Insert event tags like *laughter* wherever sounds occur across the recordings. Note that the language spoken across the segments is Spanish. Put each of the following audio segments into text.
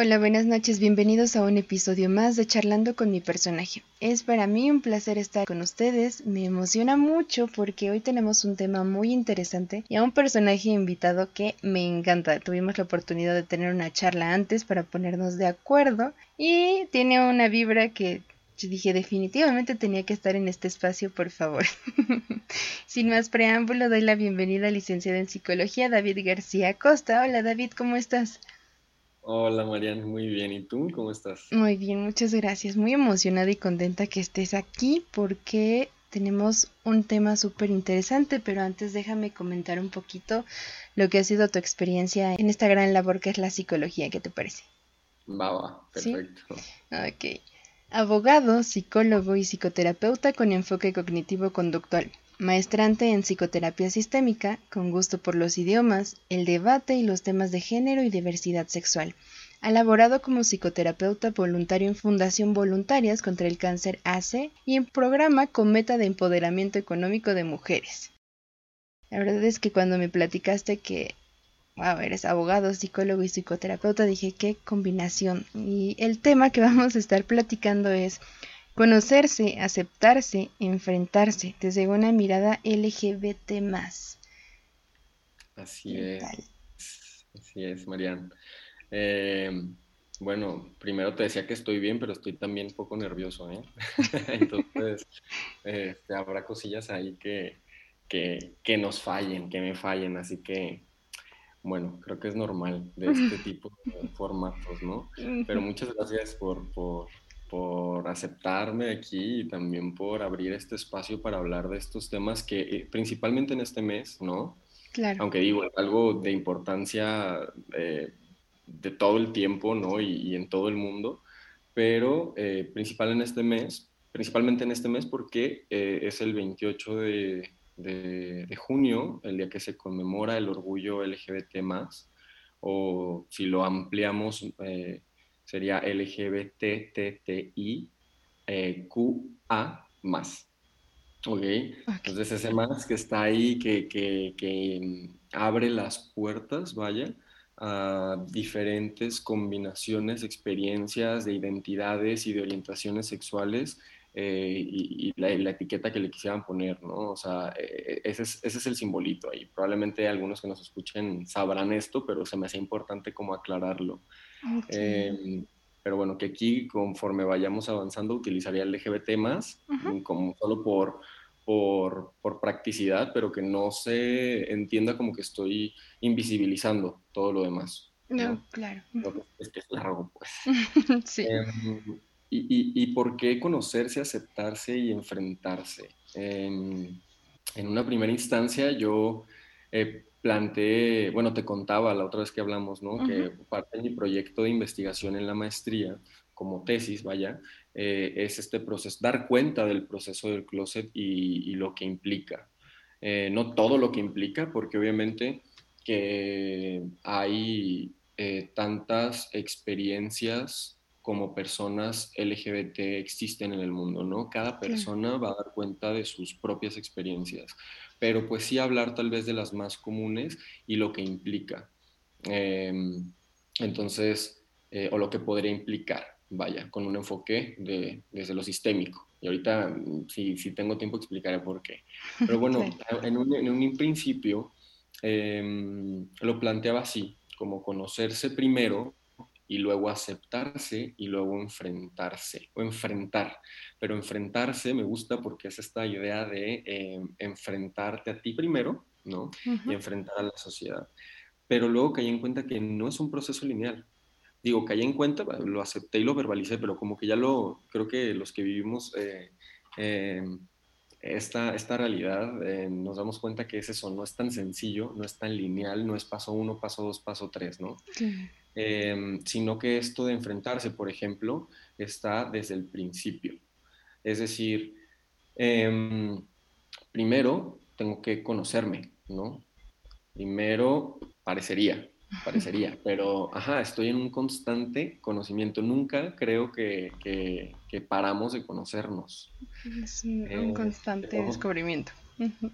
Hola, buenas noches, bienvenidos a un episodio más de Charlando con mi personaje. Es para mí un placer estar con ustedes, me emociona mucho porque hoy tenemos un tema muy interesante y a un personaje invitado que me encanta. Tuvimos la oportunidad de tener una charla antes para ponernos de acuerdo y tiene una vibra que dije definitivamente tenía que estar en este espacio, por favor. *laughs* Sin más preámbulo, doy la bienvenida al licenciado en psicología David García Costa. Hola David, ¿cómo estás? Hola Marian, muy bien. ¿Y tú cómo estás? Muy bien, muchas gracias. Muy emocionada y contenta que estés aquí porque tenemos un tema súper interesante, pero antes déjame comentar un poquito lo que ha sido tu experiencia en esta gran labor que es la psicología. ¿Qué te parece? Va, va, perfecto. Ok. Abogado, psicólogo y psicoterapeuta con enfoque cognitivo-conductual. Maestrante en psicoterapia sistémica, con gusto por los idiomas, el debate y los temas de género y diversidad sexual. Ha laborado como psicoterapeuta voluntario en Fundación Voluntarias contra el Cáncer AC y en programa con meta de empoderamiento económico de mujeres. La verdad es que cuando me platicaste que, wow, eres abogado, psicólogo y psicoterapeuta, dije qué combinación. Y el tema que *laughs* vamos a estar platicando es Conocerse, aceptarse, enfrentarse desde una mirada LGBT Así es. Así es, Marian. Eh, bueno, primero te decía que estoy bien, pero estoy también un poco nervioso, ¿eh? *laughs* Entonces, este, habrá cosillas ahí que, que, nos fallen, que me fallen, así que, bueno, creo que es normal de este *laughs* tipo de formatos, ¿no? Pero muchas gracias por, por por aceptarme aquí y también por abrir este espacio para hablar de estos temas que eh, principalmente en este mes, ¿no? Claro. Aunque digo, es algo de importancia eh, de todo el tiempo, ¿no? Y, en todo el mundo, pero eh, principal en este mes, principalmente en este mes porque es el 28 de, de, junio, el día que se conmemora el orgullo LGBT+, o si lo ampliamos sería LGBTTI eh, QA más. ¿Ok? Entonces ese más que está ahí, que, que, mm, abre las puertas, vaya, a diferentes combinaciones, experiencias de identidades y de orientaciones sexuales eh, y, la, etiqueta que le quisieran poner, ¿no? O sea, eh, ese, es, ese, es, el simbolito ahí. Probablemente algunos que nos escuchen sabrán esto, pero se me hace importante como aclararlo. Em, pero bueno, que aquí conforme vayamos avanzando utilizaría el LGBT más, como solo por, por, por, practicidad, pero que no se entienda como que estoy invisibilizando todo lo demás. No, claro. Es que es largo, pues. *laughs* sí. Em, y, y, y, por qué conocerse, aceptarse y enfrentarse? En, en una primera instancia yo eh, planteé, bueno, te contaba la otra vez que hablamos, ¿no? Que parte de mi proyecto de investigación en la maestría, como tesis, vaya, eh, es este proceso, dar cuenta del proceso del closet y, lo que implica. Eh, no todo lo que implica, porque obviamente que hay eh, tantas experiencias como personas LGBT existen en el mundo, ¿no? Cada persona va a dar cuenta de sus propias experiencias pero pues sí hablar tal vez de las más comunes y lo que implica. Em, entonces, eh, o lo que podría implicar, vaya, con un enfoque de, desde lo sistémico. Y ahorita, mm, si, si tengo tiempo, explicaré por qué. Pero *laughs* bueno, en, un, en, un, principio em, lo planteaba así, como conocerse primero y luego aceptarse y luego enfrentarse o enfrentar. Pero enfrentarse me gusta porque es esta idea de em, enfrentarte a ti primero, ¿no? Y enfrentar a la sociedad. Pero luego caí en cuenta que no es un proceso lineal. Digo, caí en cuenta, lo acepté y lo verbalicé, pero como que ya lo, creo que los que vivimos eh, em, esta, esta realidad, eh, nos damos cuenta que es eso, no es tan sencillo, no es tan lineal, no es paso uno, paso dos, paso tres, ¿no? Em, sino que esto de enfrentarse, por ejemplo, está desde el principio. Es decir, em, primero tengo que conocerme, ¿no? Primero parecería, parecería, *laughs* pero, ajá, estoy en un constante conocimiento. Nunca creo que, que, paramos de conocernos. Es un, eh, constante descubrimiento.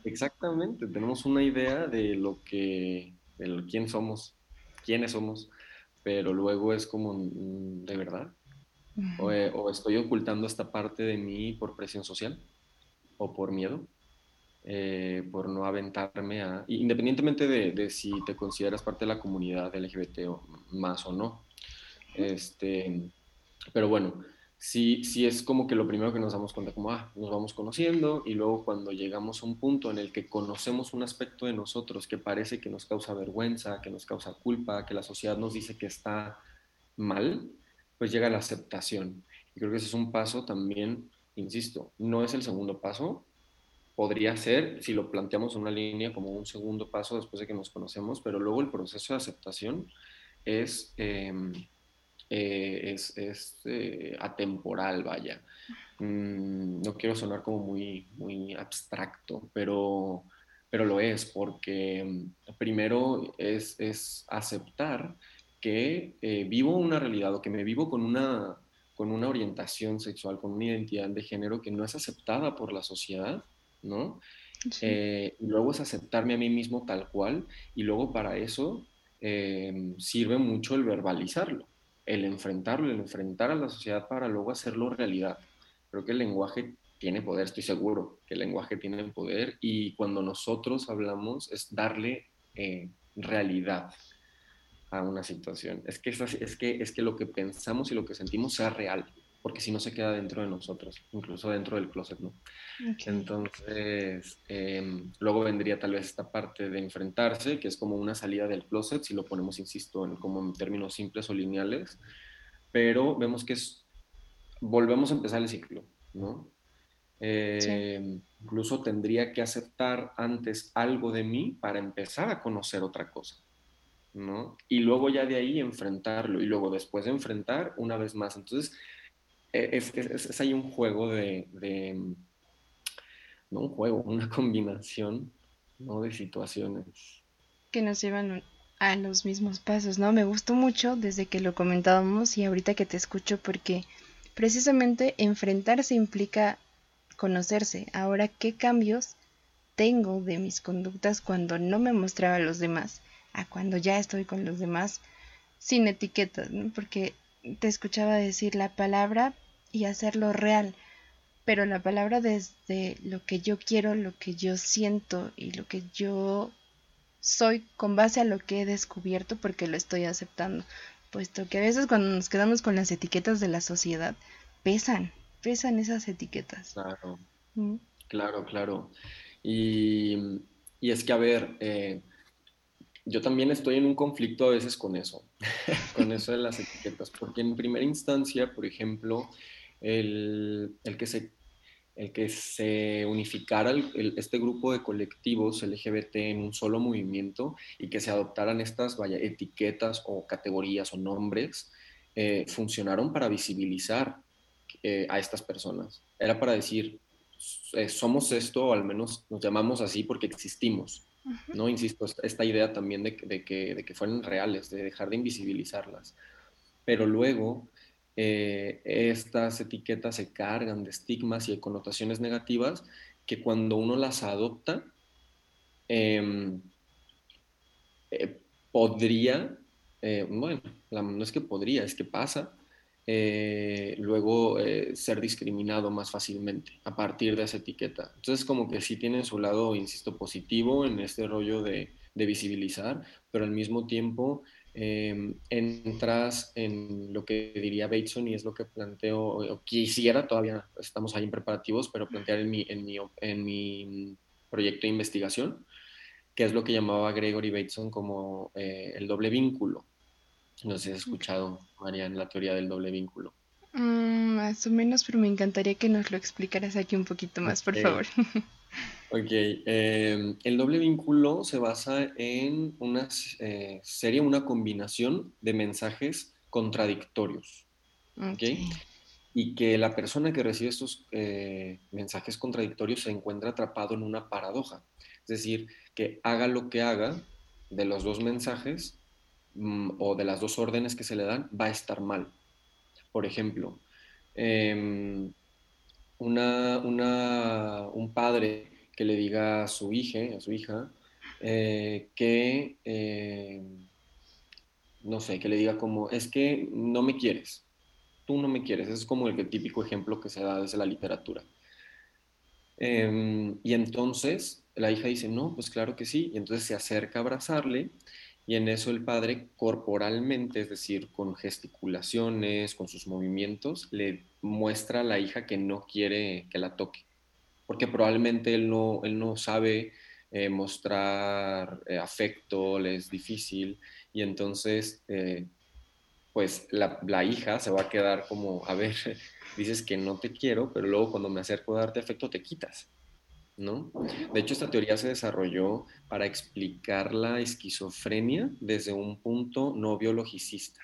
Exactamente, tenemos una idea de lo que, de quién somos, quiénes somos, pero luego es como, mm, ¿de verdad? Eh, o, estoy ocultando esta parte de mí por presión social o por miedo, eh, por no aventarme a, independientemente de, si te consideras parte de la comunidad LGBT o más o no. Este, pero bueno, sí, sí es como que lo primero que nos damos cuenta, como, ah, nos vamos conociendo y luego cuando llegamos a un punto en el que conocemos un aspecto de nosotros que parece que nos causa vergüenza, que nos causa culpa, que la sociedad nos dice que está mal, pues llega la aceptación. Y creo que ese es un paso también, insisto, no es el segundo paso, podría ser, si lo planteamos en una línea, como un segundo paso después de que nos conocemos, pero luego el proceso de aceptación es, em, eh, es, es eh, atemporal, vaya. Mm, no quiero sonar como muy, muy abstracto, pero, pero lo es, porque em, primero es, es aceptar que eh, vivo una realidad o que me vivo con una, con una orientación sexual, con una identidad de género que no es aceptada por la sociedad, ¿no? Eh, y luego es aceptarme a mí mismo tal cual y luego para eso sirve mucho el verbalizarlo, el enfrentarlo, el enfrentar a la sociedad para luego hacerlo realidad. Creo que el lenguaje tiene poder, estoy seguro que el lenguaje tiene poder y cuando nosotros hablamos es darle eh, realidad a una situación. Es que, es, que, es que lo que pensamos y lo que sentimos sea real, porque si no se queda dentro de nosotros, incluso dentro del closet, ¿no? Entonces, em, luego vendría tal vez esta parte de enfrentarse, que es como una salida del closet, si lo ponemos, insisto, en, como en términos simples o lineales, pero vemos que es, volvemos a empezar el ciclo, ¿no? Em, incluso tendría que aceptar antes algo de mí para empezar a conocer otra cosa. ¿no? Y luego ya de ahí enfrentarlo y luego después de enfrentar una vez más. Entonces, e, es, es, hay un juego de, no un juego, una *laughs* combinación, ¿no? De situaciones. Que nos llevan a los mismos pasos, ¿no? Me gustó mucho desde que lo comentábamos y ahorita que te escucho porque precisamente enfrentarse implica conocerse. Ahora, ¿qué cambios tengo de mis conductas cuando no me mostraba a los demás? a cuando ya estoy con los demás sin etiquetas, porque te escuchaba decir la palabra y hacerlo real, pero la palabra desde lo que yo quiero, lo que yo siento y lo que yo soy con base a lo que he descubierto porque lo estoy aceptando, puesto que a veces cuando nos quedamos con las etiquetas de la sociedad, pesan, pesan esas etiquetas. Claro, claro, claro. Y, y, es que, a ver, eh, yo también estoy en un conflicto a veces con eso, *laughs* con eso de las etiquetas, porque en primera instancia, por ejemplo, el, que, se, el que se unificara este grupo de colectivos LGBT en un solo movimiento y que se adoptaran estas vaya, etiquetas o categorías o nombres, eh, funcionaron para visibilizar eh, a estas personas. Era para decir, eh, somos esto, o al menos nos llamamos así porque existimos. ¿no? Insisto, esta idea también de, que, de que fueran reales, de dejar de invisibilizarlas. Pero luego eh, estas etiquetas se cargan de estigmas y de connotaciones negativas que cuando uno las adopta, em, eh, podría, eh, bueno, no es que podría, es que pasa, luego ser discriminado más fácilmente a partir de esa etiqueta. Entonces como que sí tiene su lado, insisto, positivo en este rollo de, visibilizar, pero al mismo tiempo em, entras en lo que diría Bateson y es lo que planteo, o quisiera, todavía estamos ahí en preparativos, pero plantear en mi, en mi, en mi proyecto de investigación, que es lo que llamaba Gregory Bateson como eh, el doble vínculo. No sé si has escuchado, María, en la teoría del doble vínculo. Mm, más o menos, pero me encantaría que nos lo explicaras aquí un poquito más, por favor. *laughs* Ok, em, el doble vínculo se basa en una eh, serie, una combinación de mensajes contradictorios. Okay. Y que la persona que recibe estos eh, mensajes contradictorios se encuentra atrapado en una paradoja. Es decir, que haga lo que haga de los dos mensajes, Mm, o de las dos órdenes que se le dan va a estar mal. Por ejemplo, em, un padre que le diga a su hija, a su hija, eh, que em, no sé, que le diga como, es que no me quieres, tú no me quieres, es como el típico ejemplo que se da desde la literatura. Em, y entonces la hija dice, no, pues claro que sí, y entonces se acerca a abrazarle y en eso el padre corporalmente, es decir, con gesticulaciones, con sus movimientos, le muestra a la hija que no quiere que la toque, porque probablemente él no, él no sabe eh, mostrar eh, afecto, le es difícil, y entonces, eh, pues la, la, hija se va a quedar como, a ver, *laughs* dices que no te quiero, pero luego cuando me acerco a darte afecto te quitas. ¿no? De hecho, esta teoría se desarrolló para explicar la esquizofrenia desde un punto no biologicista.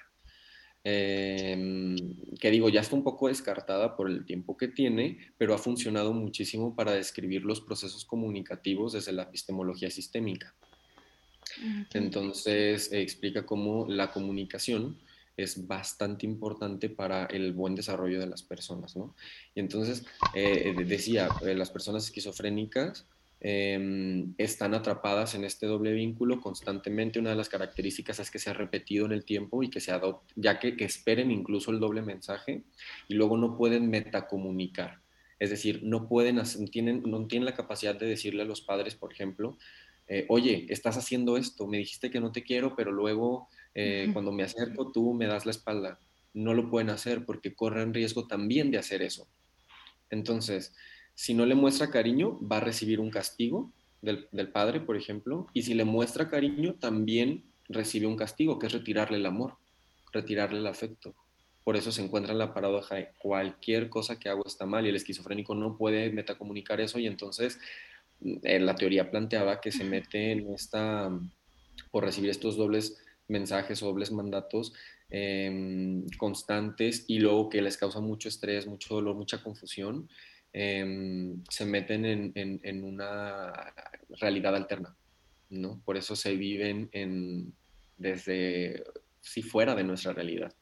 Em, que digo, ya está un poco descartada por el tiempo que tiene, pero ha funcionado muchísimo para describir los procesos comunicativos desde la epistemología sistémica. Entonces, explica cómo la comunicación es bastante importante para el buen desarrollo de las personas, ¿no? Y entonces, eh, decía, eh, las personas esquizofrénicas em, están atrapadas en este doble vínculo constantemente. Una de las características es que se ha repetido en el tiempo y que se adopte, ya que, que esperen incluso el doble mensaje y luego no pueden metacomunicar. Es decir, no pueden, tienen, no tienen la capacidad de decirle a los padres, por ejemplo, eh, oye, estás haciendo esto, me dijiste que no te quiero, pero luego eh, cuando me acerco tú me das la espalda. No lo pueden hacer porque corren riesgo también de hacer eso. Entonces, si no le muestra cariño, va a recibir un castigo del, padre, por ejemplo, y si le muestra cariño, también recibe un castigo, que es retirarle el amor, retirarle el afecto. Por eso se encuentra en la paradoja de cualquier cosa que hago está mal y el esquizofrénico no puede metacomunicar eso y entonces eh, la teoría planteaba que se mete en esta, por recibir estos dobles mensajes o dobles mandatos em, constantes y luego que les causa mucho estrés, mucho dolor, mucha confusión, em, se meten en, una realidad alterna, ¿no? Por eso se viven en, desde, si fuera de nuestra realidad,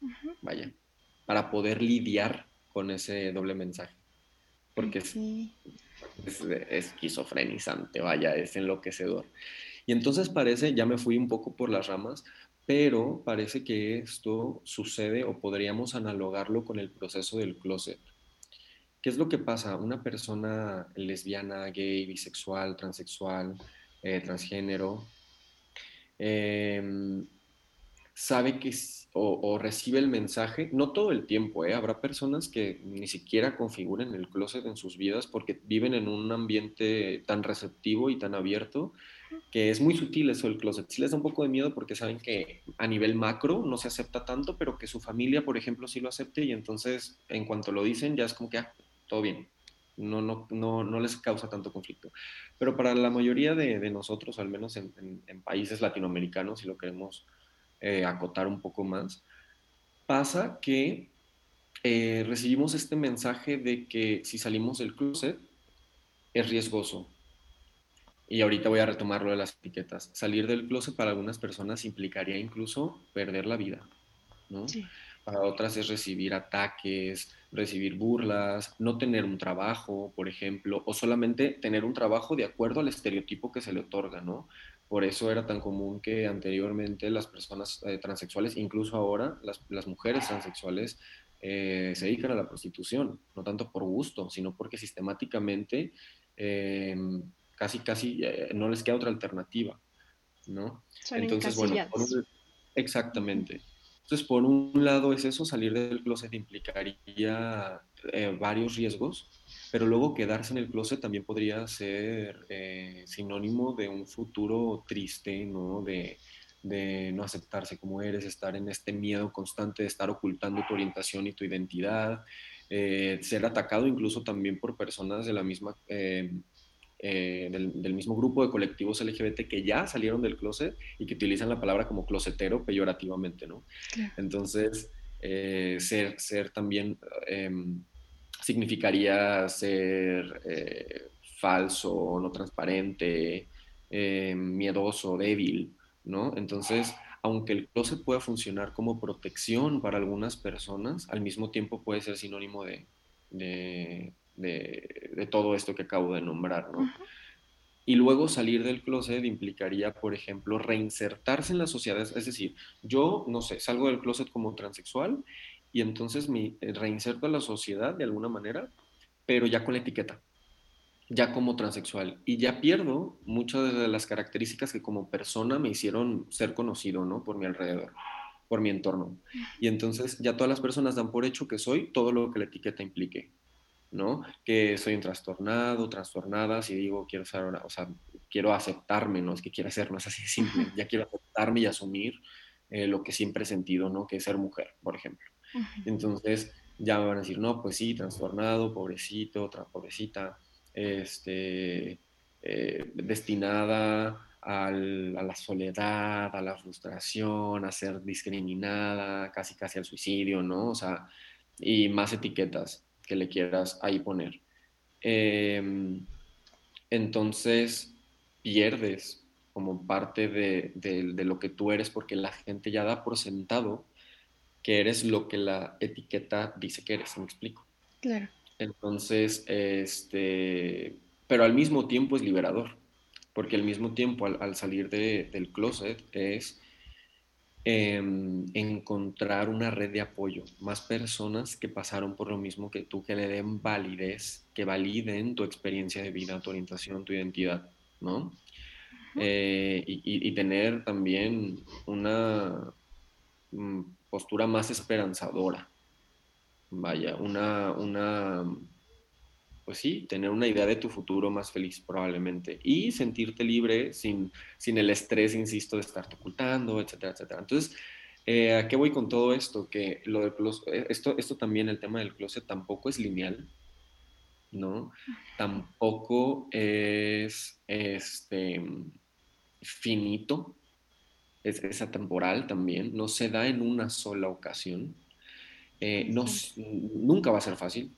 vaya, para poder lidiar con ese doble mensaje. Porque es, es esquizofrenizante, vaya, es enloquecedor. Y entonces parece, ya me fui un poco por las ramas, pero parece que esto sucede o podríamos analogarlo con el proceso del closet. ¿Qué es lo que pasa? Una persona lesbiana, gay, bisexual, transexual, eh, transgénero, em, sabe que o, recibe el mensaje, no todo el tiempo, ¿eh? habrá personas que ni siquiera configuren el closet en sus vidas porque viven en un ambiente tan receptivo y tan abierto que es muy sutil eso del closet. Sí les da un poco de miedo porque saben que a nivel macro no se acepta tanto, pero que su familia, por ejemplo, sí lo acepte y entonces en cuanto lo dicen ya es como que, ah, todo bien, no, no, no, no les causa tanto conflicto. Pero para la mayoría de, de nosotros, al menos en, países latinoamericanos, si lo queremos eh, acotar un poco más, pasa que eh, recibimos este mensaje de que si salimos del closet es riesgoso, y ahorita voy a retomar lo de las etiquetas. Salir del closet para algunas personas implicaría incluso perder la vida, ¿no? Para otras es recibir ataques, recibir burlas, no tener un trabajo, por ejemplo, o solamente tener un trabajo de acuerdo al estereotipo que se le otorga, ¿no? Por eso era tan común que anteriormente las personas eh, transexuales, incluso ahora las, las mujeres transexuales, eh, se dedican a la prostitución, no tanto por gusto, sino porque sistemáticamente eh, casi, casi eh, no les queda otra alternativa, ¿no? Entonces, bueno, exactamente. Entonces, por un lado es eso, salir del closet implicaría eh, varios riesgos, pero luego quedarse en el closet también podría ser eh, sinónimo de un futuro triste, ¿no? De, de no aceptarse como eres, estar en este miedo constante de estar ocultando tu orientación y tu identidad, ser atacado incluso también por personas de la misma eh, del, mismo grupo de colectivos LGBT que ya salieron del closet y que utilizan la palabra como closetero peyorativamente, ¿no? Entonces, eh, ser, ser también em, significaría ser eh, falso, no transparente, miedoso, débil, ¿no? Entonces, aunque el closet pueda funcionar como protección para algunas personas, al mismo tiempo puede ser sinónimo de, de, todo esto que acabo de nombrar, ¿no? Y luego salir del closet implicaría, por ejemplo, reinsertarse en la sociedad. Es decir, yo, no sé, salgo del closet como transexual y entonces me eh, reinserto a la sociedad de alguna manera, pero ya con la etiqueta, ya como transexual. Y ya pierdo muchas de las características que como persona me hicieron ser conocido, ¿no? Por mi alrededor, por mi entorno. Y entonces ya todas las personas dan por hecho que soy todo lo que la etiqueta implique. ¿No? Que soy un trastornado, trastornada, si digo quiero ser o sea, quiero aceptarme, no es que quiera ser, no es así de simple, ya quiero aceptarme y asumir eh, lo que siempre he sentido, ¿no? Que es ser mujer, por ejemplo. Entonces, ya me van a decir, no, pues sí, trastornado, pobrecito, otra pobrecita, este, eh, destinada a la soledad, a la frustración, a ser discriminada, casi casi al suicidio, ¿no? O sea, y más etiquetas que le quieras ahí poner. Em, entonces pierdes como parte de, de, lo que tú eres porque la gente ya da por sentado que eres lo que la etiqueta dice que eres, ¿me explico? Claro. Entonces, este, pero al mismo tiempo es liberador, porque al mismo tiempo al, al salir de, del closet es Em, encontrar una red de apoyo, más personas que pasaron por lo mismo que tú, que le den validez, que validen tu experiencia de vida, tu orientación, tu identidad, ¿no? Eh, y, tener también una mm, postura más esperanzadora, vaya, una, una pues sí, tener una idea de tu futuro más feliz probablemente y sentirte libre sin, sin el estrés, insisto, de estarte ocultando, etcétera, etcétera. Entonces, eh, ¿a qué voy con todo esto? Que lo del eh, esto, esto también, el tema del closet tampoco es lineal, ¿no? Tampoco es este, finito, es, es atemporal también, no se da en una sola ocasión. Eh, no, nunca va a ser fácil,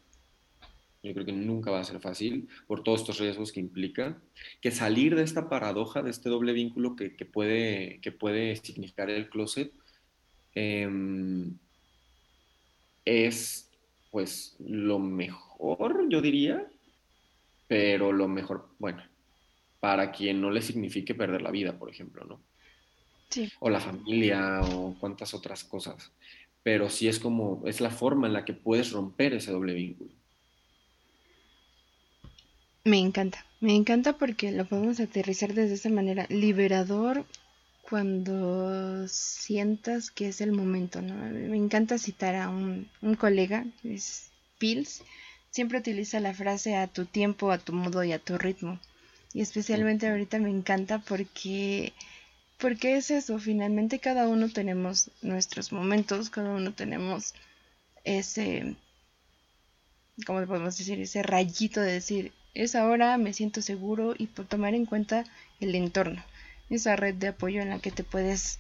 yo creo que nunca va a ser fácil por todos estos riesgos que implica, que salir de esta paradoja, de este doble vínculo que, puede, que puede significar el closet, em, es pues lo mejor, yo diría, pero lo mejor, bueno, para quien no le signifique perder la vida, por ejemplo, ¿no? Sí. O la familia o cuantas otras cosas. Pero sí es como, es la forma en la que puedes romper ese doble vínculo. Me encanta, me encanta porque lo podemos aterrizar desde esa manera, liberador cuando sientas que es el momento, ¿no? Me encanta citar a un, un colega, es Pils, siempre utiliza la frase a tu tiempo, a tu modo y a tu ritmo. Y especialmente ahorita me encanta porque, porque es eso, finalmente cada uno tenemos nuestros momentos, cada uno tenemos ese, ¿cómo podemos decir? Ese rayito de decir, es ahora, me siento seguro y por tomar en cuenta el entorno, esa red de apoyo en la que te puedes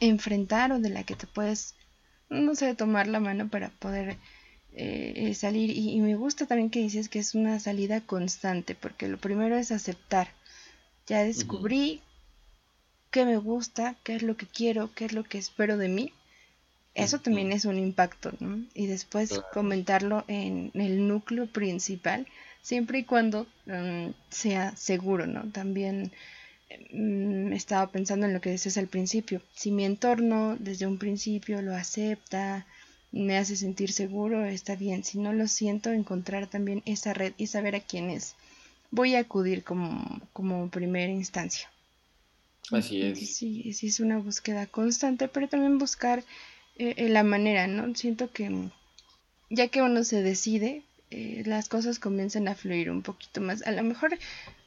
enfrentar o de la que te puedes, no sé, tomar la mano para poder eh, salir. Y, me gusta también que dices que es una salida constante, porque lo primero es aceptar. Ya descubrí qué me gusta, qué es lo que quiero, qué es lo que espero de mí. Eso también es un impacto, ¿no? Y después comentarlo en el núcleo principal siempre y cuando mm, sea seguro, ¿no? También mm, estaba pensando en lo que decías al principio. Si mi entorno desde un principio lo acepta, me hace sentir seguro, está bien. Si no lo siento, encontrar también esa red y saber a quiénes voy a acudir como, como primera instancia. Así es. Sí, sí, es una búsqueda constante, pero también buscar eh, la manera, ¿no? Siento que ya que uno se decide, eh, las cosas comienzan a fluir un poquito más. A lo mejor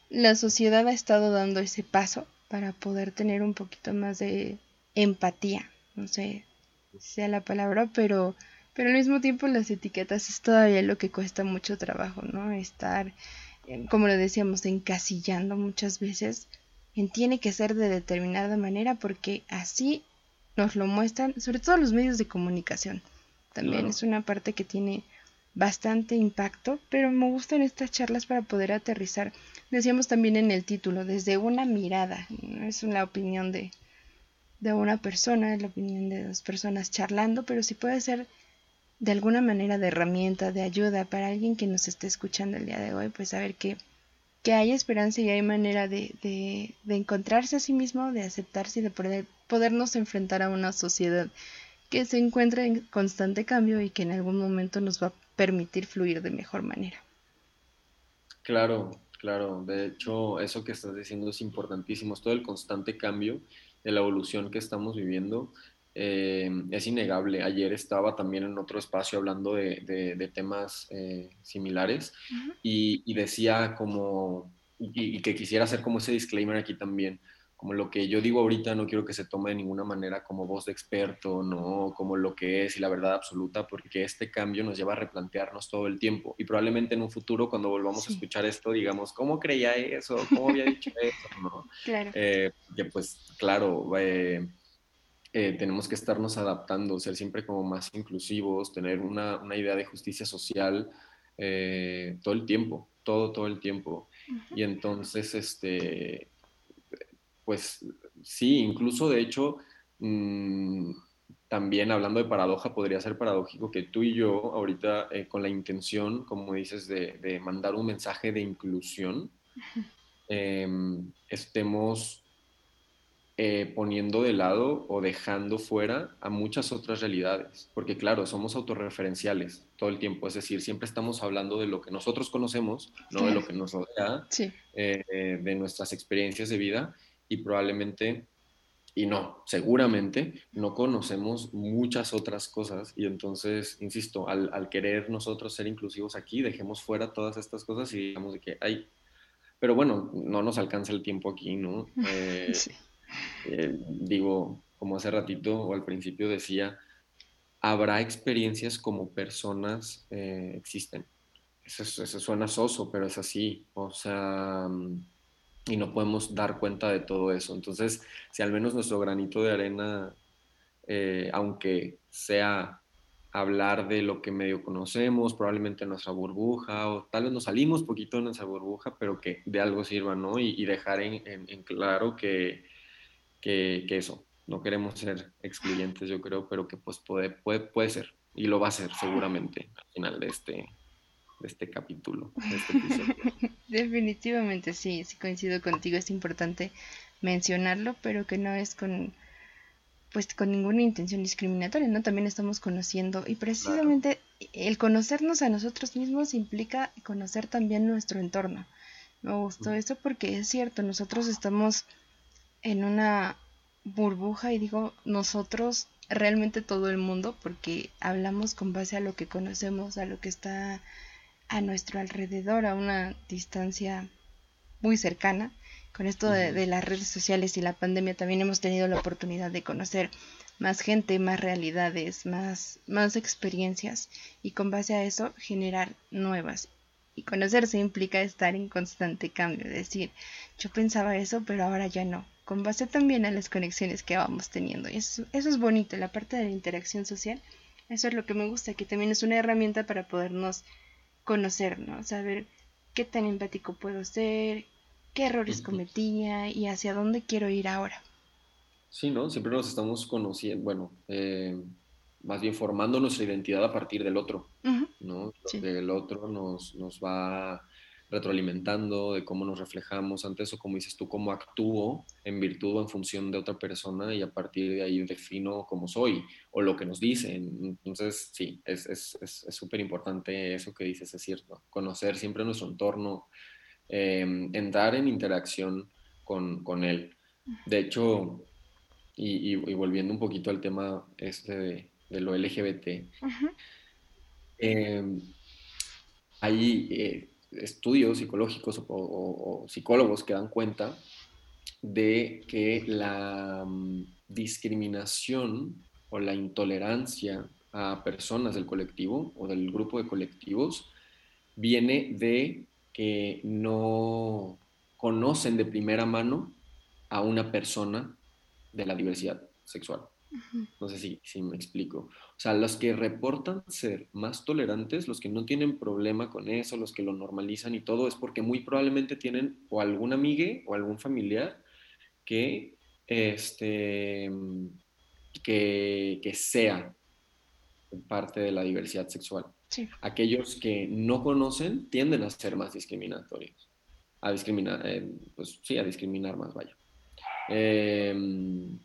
la sociedad ha estado dando ese paso para poder tener un poquito más de empatía, no sé si sea la palabra, pero, pero al mismo tiempo las etiquetas es todavía lo que cuesta mucho trabajo, ¿no? Estar, eh, como lo decíamos, encasillando muchas veces en tiene que ser de determinada manera porque así nos lo muestran, sobre todo los medios de comunicación. También es una parte que tiene bastante impacto, pero me gustan estas charlas para poder aterrizar. Decíamos también en el título, desde una mirada, no es una opinión de, de una persona, es la opinión de dos personas charlando, pero sí puede ser de alguna manera de herramienta, de ayuda para alguien que nos esté escuchando el día de hoy, pues saber que que hay esperanza y hay manera de, de, de encontrarse a sí mismo, de aceptarse y de poder, podernos enfrentar a una sociedad que se encuentra en constante cambio y que en algún momento nos va a permitir fluir de mejor manera. Claro, claro. De hecho, eso que estás diciendo es importantísimo. Es todo el constante cambio de la evolución que estamos viviendo. Eh, es innegable. Ayer estaba también en otro espacio hablando de, temas eh, similares y, decía como, y, que quisiera hacer como ese disclaimer aquí también, como lo que yo digo ahorita no quiero que se tome de ninguna manera como voz de experto, no como lo que es y la verdad absoluta, porque este cambio nos lleva a replantearnos todo el tiempo y probablemente en un futuro cuando volvamos a escuchar esto digamos, ¿cómo creía eso? ¿Cómo había dicho eso? ¿No? *laughs* Claro. Eh, que pues claro, eh, eh, tenemos que estarnos adaptando, ser siempre como más inclusivos, tener una, una idea de justicia social todo el tiempo, todo, todo el tiempo. Y entonces, este pues sí, incluso de hecho, mm, también hablando de paradoja, podría ser paradójico que tú y yo ahorita eh, con la intención, como dices, de, mandar un mensaje de inclusión, *laughs* em, estemos eh, poniendo de lado o dejando fuera a muchas otras realidades, porque claro, somos autorreferenciales todo el tiempo, es decir, siempre estamos hablando de lo que nosotros conocemos, no de lo que nos rodea, eh, de nuestras experiencias de vida, y probablemente, y no, seguramente no conocemos muchas otras cosas y entonces, insisto, al, querer nosotros ser inclusivos aquí, dejemos fuera todas estas cosas y digamos de que hay, pero bueno, no nos alcanza el tiempo aquí, ¿no? *laughs* Eh, eh, digo, como hace ratito o al principio decía, habrá experiencias como personas eh, existen. Eso, eso, suena soso, pero es así. O sea, y no podemos dar cuenta de todo eso. Entonces, si al menos nuestro granito de arena, eh, aunque sea hablar de lo que medio conocemos, probablemente nuestra burbuja, o tal vez nos salimos poquito de nuestra burbuja, pero que de algo sirva, ¿no? Y, dejar en, claro que, que, que, eso, no queremos ser excluyentes, yo creo, pero que pues puede, puede, puede ser, y lo va a ser seguramente al final de este, de este capítulo, de este episodio. *laughs* Definitivamente sí, sí coincido contigo, es importante mencionarlo, pero que no es con pues con ninguna intención discriminatoria, ¿no? También estamos conociendo y precisamente el conocernos a nosotros mismos implica conocer también nuestro entorno. Me gustó eso porque es cierto, nosotros estamos en una burbuja y digo nosotros realmente todo el mundo porque hablamos con base a lo que conocemos, a lo que está a nuestro alrededor a una distancia muy cercana. Con esto de, las redes sociales y la pandemia también hemos tenido la oportunidad de conocer más gente, más realidades, más, más experiencias y con base a eso generar nuevas. Y conocerse implica estar en constante cambio, es decir, yo pensaba eso, pero ahora ya no, con base también a las conexiones que vamos teniendo. Y eso, eso es bonito, la parte de la interacción social, eso es lo que me gusta, que también es una herramienta para podernos conocernos, saber qué tan empático puedo ser, qué errores cometía y hacia dónde quiero ir ahora. Sí, ¿no? Siempre nos estamos conociendo, bueno, eh, más bien formando nuestra identidad a partir del otro, ¿no? El otro nos, nos va retroalimentando, de cómo nos reflejamos ante eso, como dices tú, cómo actúo en virtud o en función de otra persona y a partir de ahí defino cómo soy o lo que nos dicen. Entonces, sí, es súper es, importante eso que dices, es cierto, conocer siempre nuestro entorno, em, entrar en interacción con, con, él. De hecho, y, y, volviendo un poquito al tema este de, de lo LGBT, eh, ahí... Eh, estudios psicológicos o, psicólogos que dan cuenta de que la mm, discriminación o la intolerancia a personas del colectivo o del grupo de colectivos viene de que no conocen de primera mano a una persona de la diversidad sexual. No sé si, si, me explico. O sea, los que reportan ser más tolerantes, los que no tienen problema con eso, los que lo normalizan y todo, es porque muy probablemente tienen o algún amigue o algún familiar que, este, que, que sea parte de la diversidad sexual. Aquellos que no conocen tienden a ser más discriminatorios. a discriminar, eh, pues sí, a discriminar más, vaya. Em,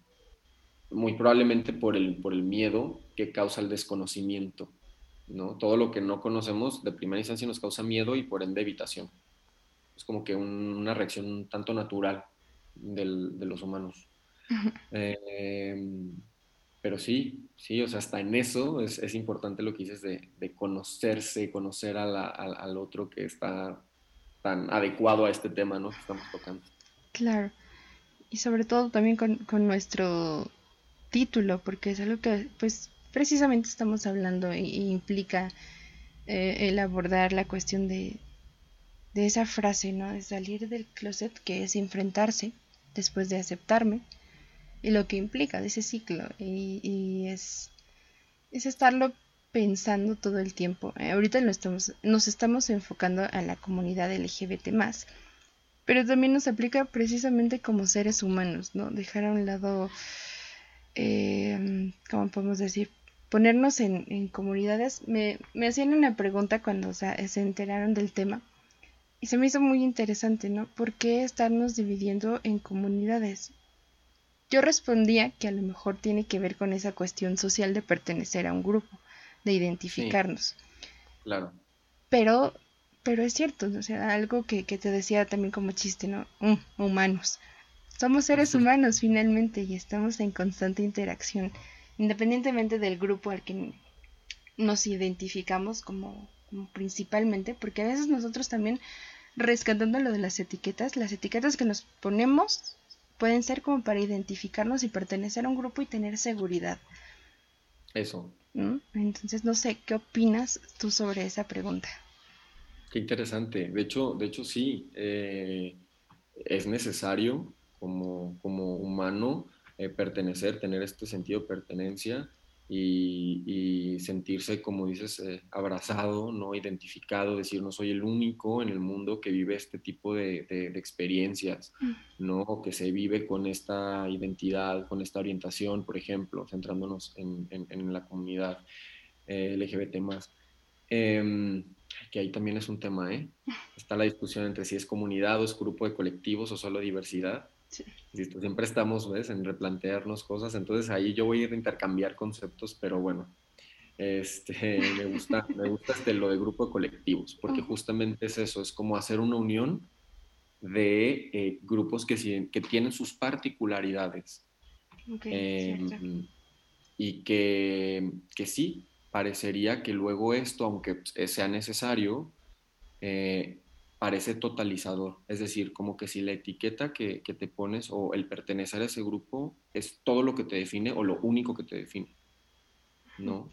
muy probablemente por el, por el miedo que causa el desconocimiento, ¿no? Todo lo que no conocemos de primera instancia nos causa miedo y por ende evitación. Es como que una reacción tanto natural de los humanos. *laughs* Em, pero sí, sí, o sea, hasta en eso es, importante lo que dices de, conocerse, conocer al otro que está tan adecuado a este tema, ¿no? Que estamos tocando. Claro. Y sobre todo también con, nuestro título, porque es algo que, pues, precisamente estamos hablando y, implica eh, el abordar la cuestión de, de esa frase, ¿no? De salir del closet, que es enfrentarse después de aceptarme, y lo que implica de ese ciclo, y, es, es estarlo pensando todo el tiempo. Eh, ahorita no estamos, nos estamos enfocando a la comunidad LGBT más, pero también nos aplica precisamente como seres humanos, ¿no? Dejar a un lado, eh, ¿cómo podemos decir? Ponernos en, comunidades. Me, me, hacían una pregunta cuando se enteraron del tema y se me hizo muy interesante, ¿no? ¿Por qué estarnos dividiendo en comunidades? Yo respondía que a lo mejor tiene que ver con esa cuestión social de pertenecer a un grupo de identificarnos. claro. Pero, pero es cierto, o sea, algo que, te decía también como chiste, ¿no? Mm, humanos. Somos seres humanos finalmente y estamos en constante interacción, independientemente del grupo al que nos identificamos como, como principalmente, porque a veces nosotros también, rescatando lo de las etiquetas, las etiquetas que nos ponemos pueden ser como para identificarnos y pertenecer a un grupo y tener seguridad. Eso, entonces, no sé, ¿qué opinas tú sobre esa pregunta? Qué interesante. De hecho, de hecho sí, eh, es necesario como, como humano eh, pertenecer, tener este sentido de pertenencia y, sentirse, como dices, eh, abrazado, ¿no? identificado, decir, no soy el único en el mundo que vive este tipo de, experiencias, mm. ¿no? que se vive con esta identidad, con esta orientación, por ejemplo, centrándonos en, la comunidad eh, LGBT más. Em, que ahí también es un tema, ¿eh? *laughs* Está la discusión entre si es comunidad o es grupo de colectivos o solo diversidad. Siempre estamos ¿ves? en replantearnos cosas, entonces ahí yo voy a ir a intercambiar conceptos, pero bueno, este, *laughs* me gusta, me gusta este, lo de grupo de colectivos, porque justamente es eso, es como hacer una unión de eh, grupos que, que tienen sus particularidades. Em, y que, que, sí, parecería que luego esto, aunque sea necesario, eh, parece totalizador. Es decir, como que si la etiqueta que, te pones o el pertenecer a ese grupo es todo lo que te define o lo único que te define. ¿No?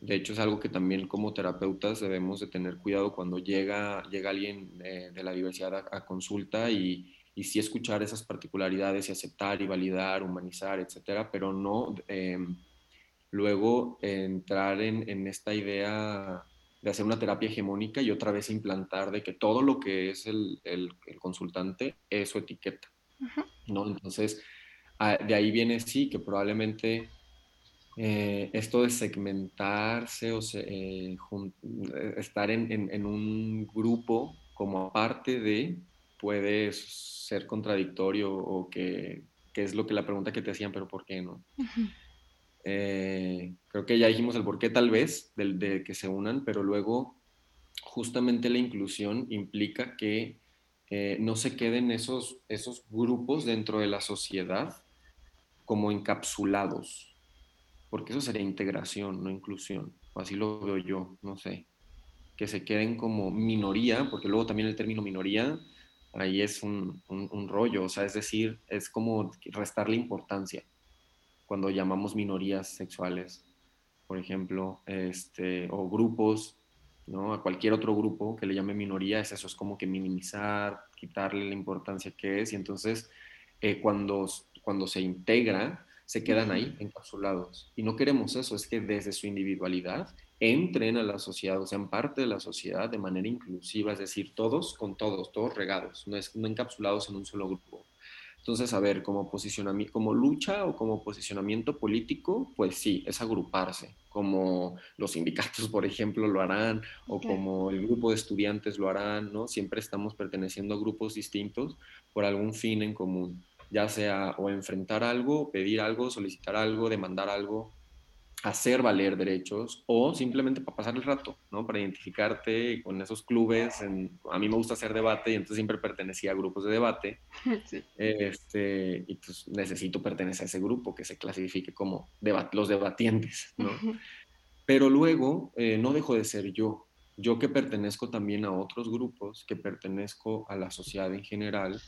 De hecho, es algo que también como terapeutas debemos de tener cuidado cuando llega, llega alguien de, la diversidad a, consulta y, y, sí escuchar esas particularidades y aceptar y validar, humanizar, etcétera, pero no em, luego entrar en, en esta idea de hacer una terapia hegemónica y otra vez implantar de que todo lo que es el, el, consultante es su etiqueta, ¿no? Entonces, ah, de ahí viene sí que probablemente eh, esto de segmentarse o eh, estar en, en, un grupo como parte de puede ser contradictorio o que, que, es lo que la pregunta que te hacían, pero ¿por qué no? Eh, creo que ya dijimos el por qué tal vez de, que se unan, pero luego justamente la inclusión implica que eh, no se queden esos, esos grupos dentro de la sociedad como encapsulados, porque eso sería integración, no inclusión, o así lo veo yo, no sé, que se queden como minoría, porque luego también el término minoría ahí es un, un rollo, o sea, es decir, es como restarle importancia cuando llamamos minorías sexuales, por ejemplo, este, o grupos, ¿no? A cualquier otro grupo que le llame minoría, es eso, es como que minimizar, quitarle la importancia que es, y entonces eh, cuando, cuando se integra, se quedan ahí encapsulados. Y no queremos eso, es que desde su individualidad entren a la sociedad, o sean parte de la sociedad de manera inclusiva, es decir, todos con todos, todos regados, no, es, no encapsulados en un solo grupo. Entonces, a ver, como, posicionamiento, como lucha o como posicionamiento político, pues sí, es agruparse, como los sindicatos, *laughs* por ejemplo, lo harán, o como el grupo de estudiantes lo harán, ¿no? Siempre estamos perteneciendo a grupos distintos por algún fin en común, ya sea o enfrentar algo, pedir algo, solicitar algo, demandar algo, hacer valer derechos o simplemente para pasar el rato, ¿no? Para identificarte con esos clubes. a mí me gusta hacer debate y entonces siempre pertenecía a grupos de debate. *laughs* Este, y pues necesito pertenecer a ese grupo que se clasifique como los debatientes, ¿no? Pero luego eh, no dejo de ser yo. Yo que pertenezco también a otros grupos, que pertenezco a la sociedad en general,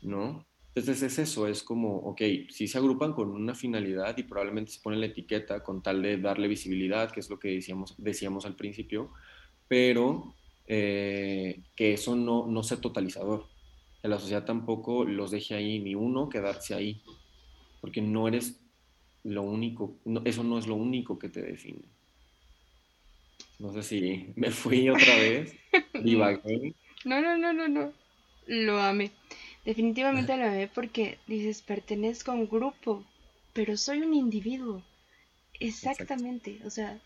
¿no? Entonces es eso, es como, ok, sí se agrupan con una finalidad y probablemente se pone la etiqueta con tal de darle visibilidad, que es lo que decíamos, decíamos al principio, pero eh, que eso no, no sea totalizador. Que la sociedad tampoco los deje ahí, ni uno quedarse ahí, porque no eres lo único, eso no es lo único que te define. No sé si me fui otra vez, *laughs* divagué. No, no, no, no, no, lo amé. Definitivamente lo ve porque dices, pertenezco a un grupo, pero soy un individuo. Exactamente, o sea,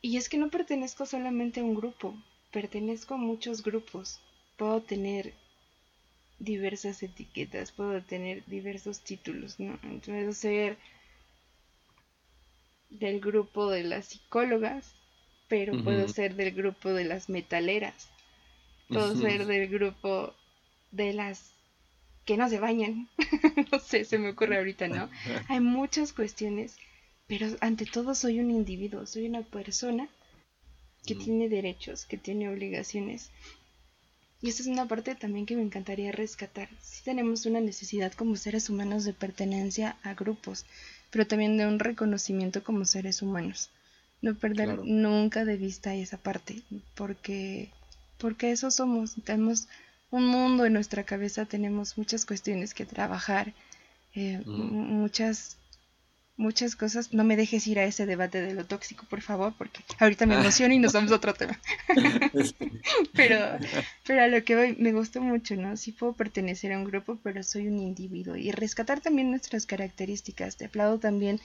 y es que no pertenezco solamente a un grupo, pertenezco a muchos grupos. Puedo tener diversas etiquetas, puedo tener diversos títulos, ¿no? Puedo ser del grupo de las psicólogas, pero puedo ser del grupo de las metaleras, puedo ser del grupo de las que no se bañan. *laughs* no sé, se me ocurre ahorita, ¿no? *laughs* Hay muchas cuestiones, pero ante todo soy un individuo, soy una persona que tiene derechos, que tiene obligaciones. Y esta es una parte también que me encantaría rescatar. Sí tenemos una necesidad como seres humanos de pertenencia a grupos, pero también de un reconocimiento como seres humanos. No perder nunca de vista esa parte, porque porque eso somos, tenemos un mundo en nuestra cabeza, tenemos muchas cuestiones que trabajar, eh, muchas muchas cosas. No me dejes ir a ese debate de lo tóxico, por favor, porque ahorita me *laughs* emociono y nos vamos a otro tema. *laughs* *laughs* pero, pero a lo que voy, me gustó mucho, ¿no? Sí puedo pertenecer a un grupo, pero soy un individuo. Y rescatar también nuestras características. Te aplaudo también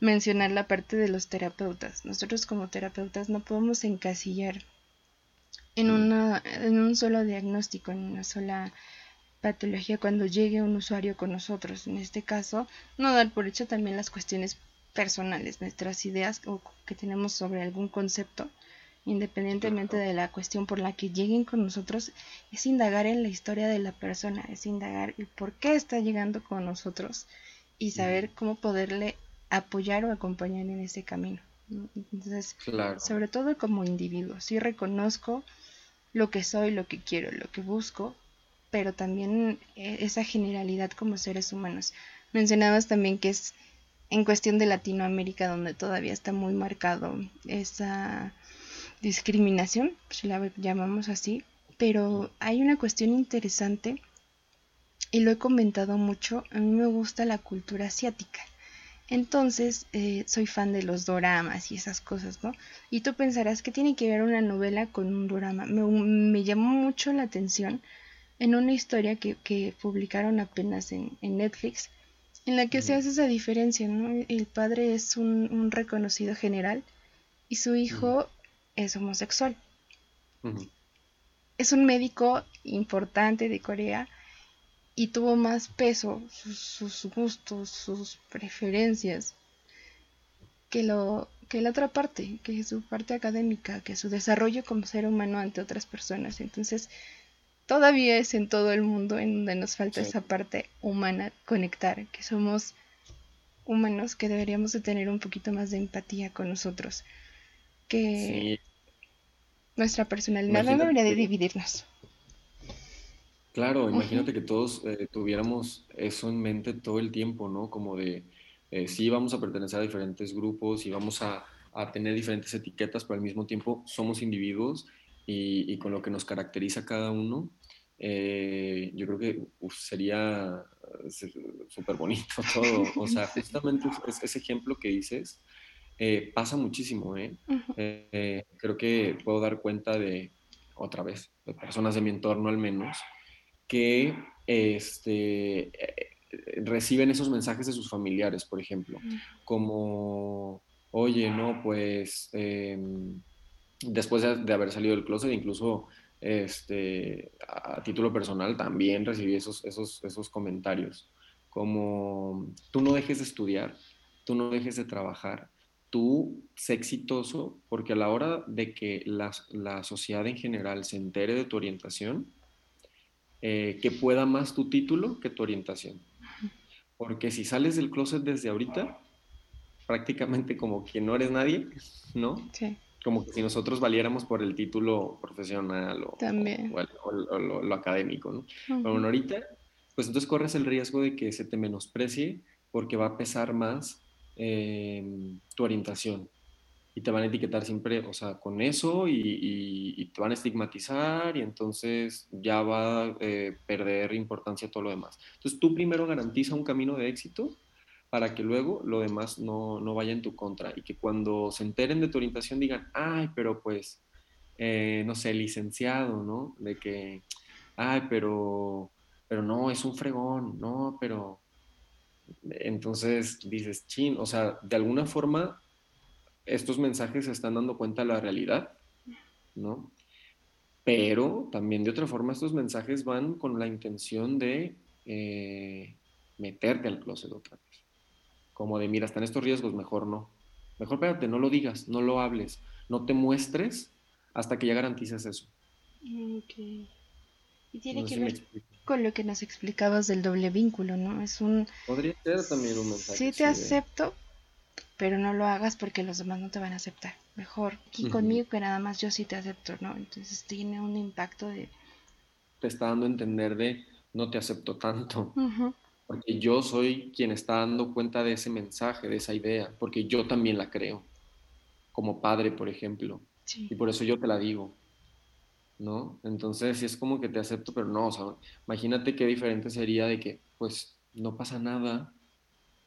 mencionar la parte de los terapeutas. Nosotros como terapeutas no podemos encasillar en, una, en un solo diagnóstico, en una sola patología cuando llegue un usuario con nosotros. En este caso, no dar por hecho también las cuestiones personales, nuestras ideas o que tenemos sobre algún concepto, independientemente de la cuestión por la que lleguen con nosotros, es indagar en la historia de la persona, es indagar el por qué está llegando con nosotros y saber cómo poderle apoyar o acompañar en ese camino. Entonces, sobre todo como individuo, sí reconozco lo que soy, lo que quiero, lo que busco, pero también eh, esa generalidad como seres humanos. Mencionabas también que es en cuestión de Latinoamérica donde todavía está muy marcado esa discriminación, si la llamamos así, pero hay una cuestión interesante y lo he comentado mucho, a mí me gusta la cultura asiática. Entonces, eh, soy fan de los doramas y esas cosas, ¿no? Y tú pensarás que tiene que ver una novela con un dorama. Me, llamó mucho la atención en una historia que, que publicaron apenas en, Netflix, en la que se hace esa diferencia, ¿no? El padre es un, reconocido general y su hijo es homosexual. Es un médico importante de Corea y tuvo más peso sus, gustos, sus preferencias que lo que la otra parte, que su parte académica, que su desarrollo como ser humano ante otras personas. Entonces, todavía es en todo el mundo en donde nos falta esa parte humana, conectar, que somos humanos, que deberíamos de tener un poquito más de empatía con nosotros, que nuestra personalidad no debería de dividirnos. Claro, imagínate que todos eh, tuviéramos eso en mente todo el tiempo, ¿no? Como de, eh, sí, vamos a pertenecer a diferentes grupos y vamos a, tener diferentes etiquetas, pero al mismo tiempo somos individuos y, con lo que nos caracteriza cada uno, eh, yo creo que sería súper bonito *laughs* todo. O sea, justamente ese ejemplo que dices pasa muchísimo, ¿eh? Creo que puedo dar cuenta de, otra vez, de personas de mi entorno al menos, que este, reciben esos mensajes de sus familiares, por ejemplo, como, oye, no, pues em, después de, haber salido del closet, incluso este, a título personal también recibí esos, esos, esos comentarios, como tú no dejes de estudiar, tú no dejes de trabajar, tú sé exitoso, porque a la hora de que la, la sociedad en general se entere de tu orientación, eh, que pueda más tu título que tu orientación. Porque si sales del closet desde ahorita, prácticamente como que no eres nadie, ¿no? Sí. Como que si nosotros valiéramos por el título profesional o, lo, académico, ¿no? Pero bueno, ahorita, pues entonces corres el riesgo de que se te menosprecie porque va a pesar más eh, tu orientación y te van a etiquetar siempre, o sea, con eso y, te van a estigmatizar y entonces ya va a eh, perder importancia todo lo demás. Entonces tú primero garantiza un camino de éxito para que luego lo demás no, no vaya en tu contra y que cuando se enteren de tu orientación digan, ay, pero pues, eh, no sé, licenciado, ¿no? De que, ay, pero, pero no, es un fregón, no, pero... Entonces dices, chin, o sea, de alguna forma estos mensajes se están dando cuenta de la realidad, ¿no? Pero también de otra forma estos mensajes van con la intención de eh, meterte al closet otra vez. Como de, mira, están estos riesgos, mejor no. Mejor espérate, no lo digas, no lo hables, no te muestres hasta que ya garantices eso. Ok. Y tiene que ver con lo que nos explicabas del doble vínculo, ¿no? Es un... Podría ser también un mensaje. Sí, te acepto, pero no lo hagas porque los demás no te van a aceptar. Mejor aquí conmigo que nada más yo sí te acepto, ¿no? Entonces tiene un impacto de... Te está dando a entender de no te acepto tanto. Porque yo soy quien está dando cuenta de ese mensaje, de esa idea, porque yo también la creo. Como padre, por ejemplo. Y por eso yo te la digo. ¿No? Entonces, es como que te acepto, pero no, o sea, imagínate qué diferente sería de que, pues, no pasa nada,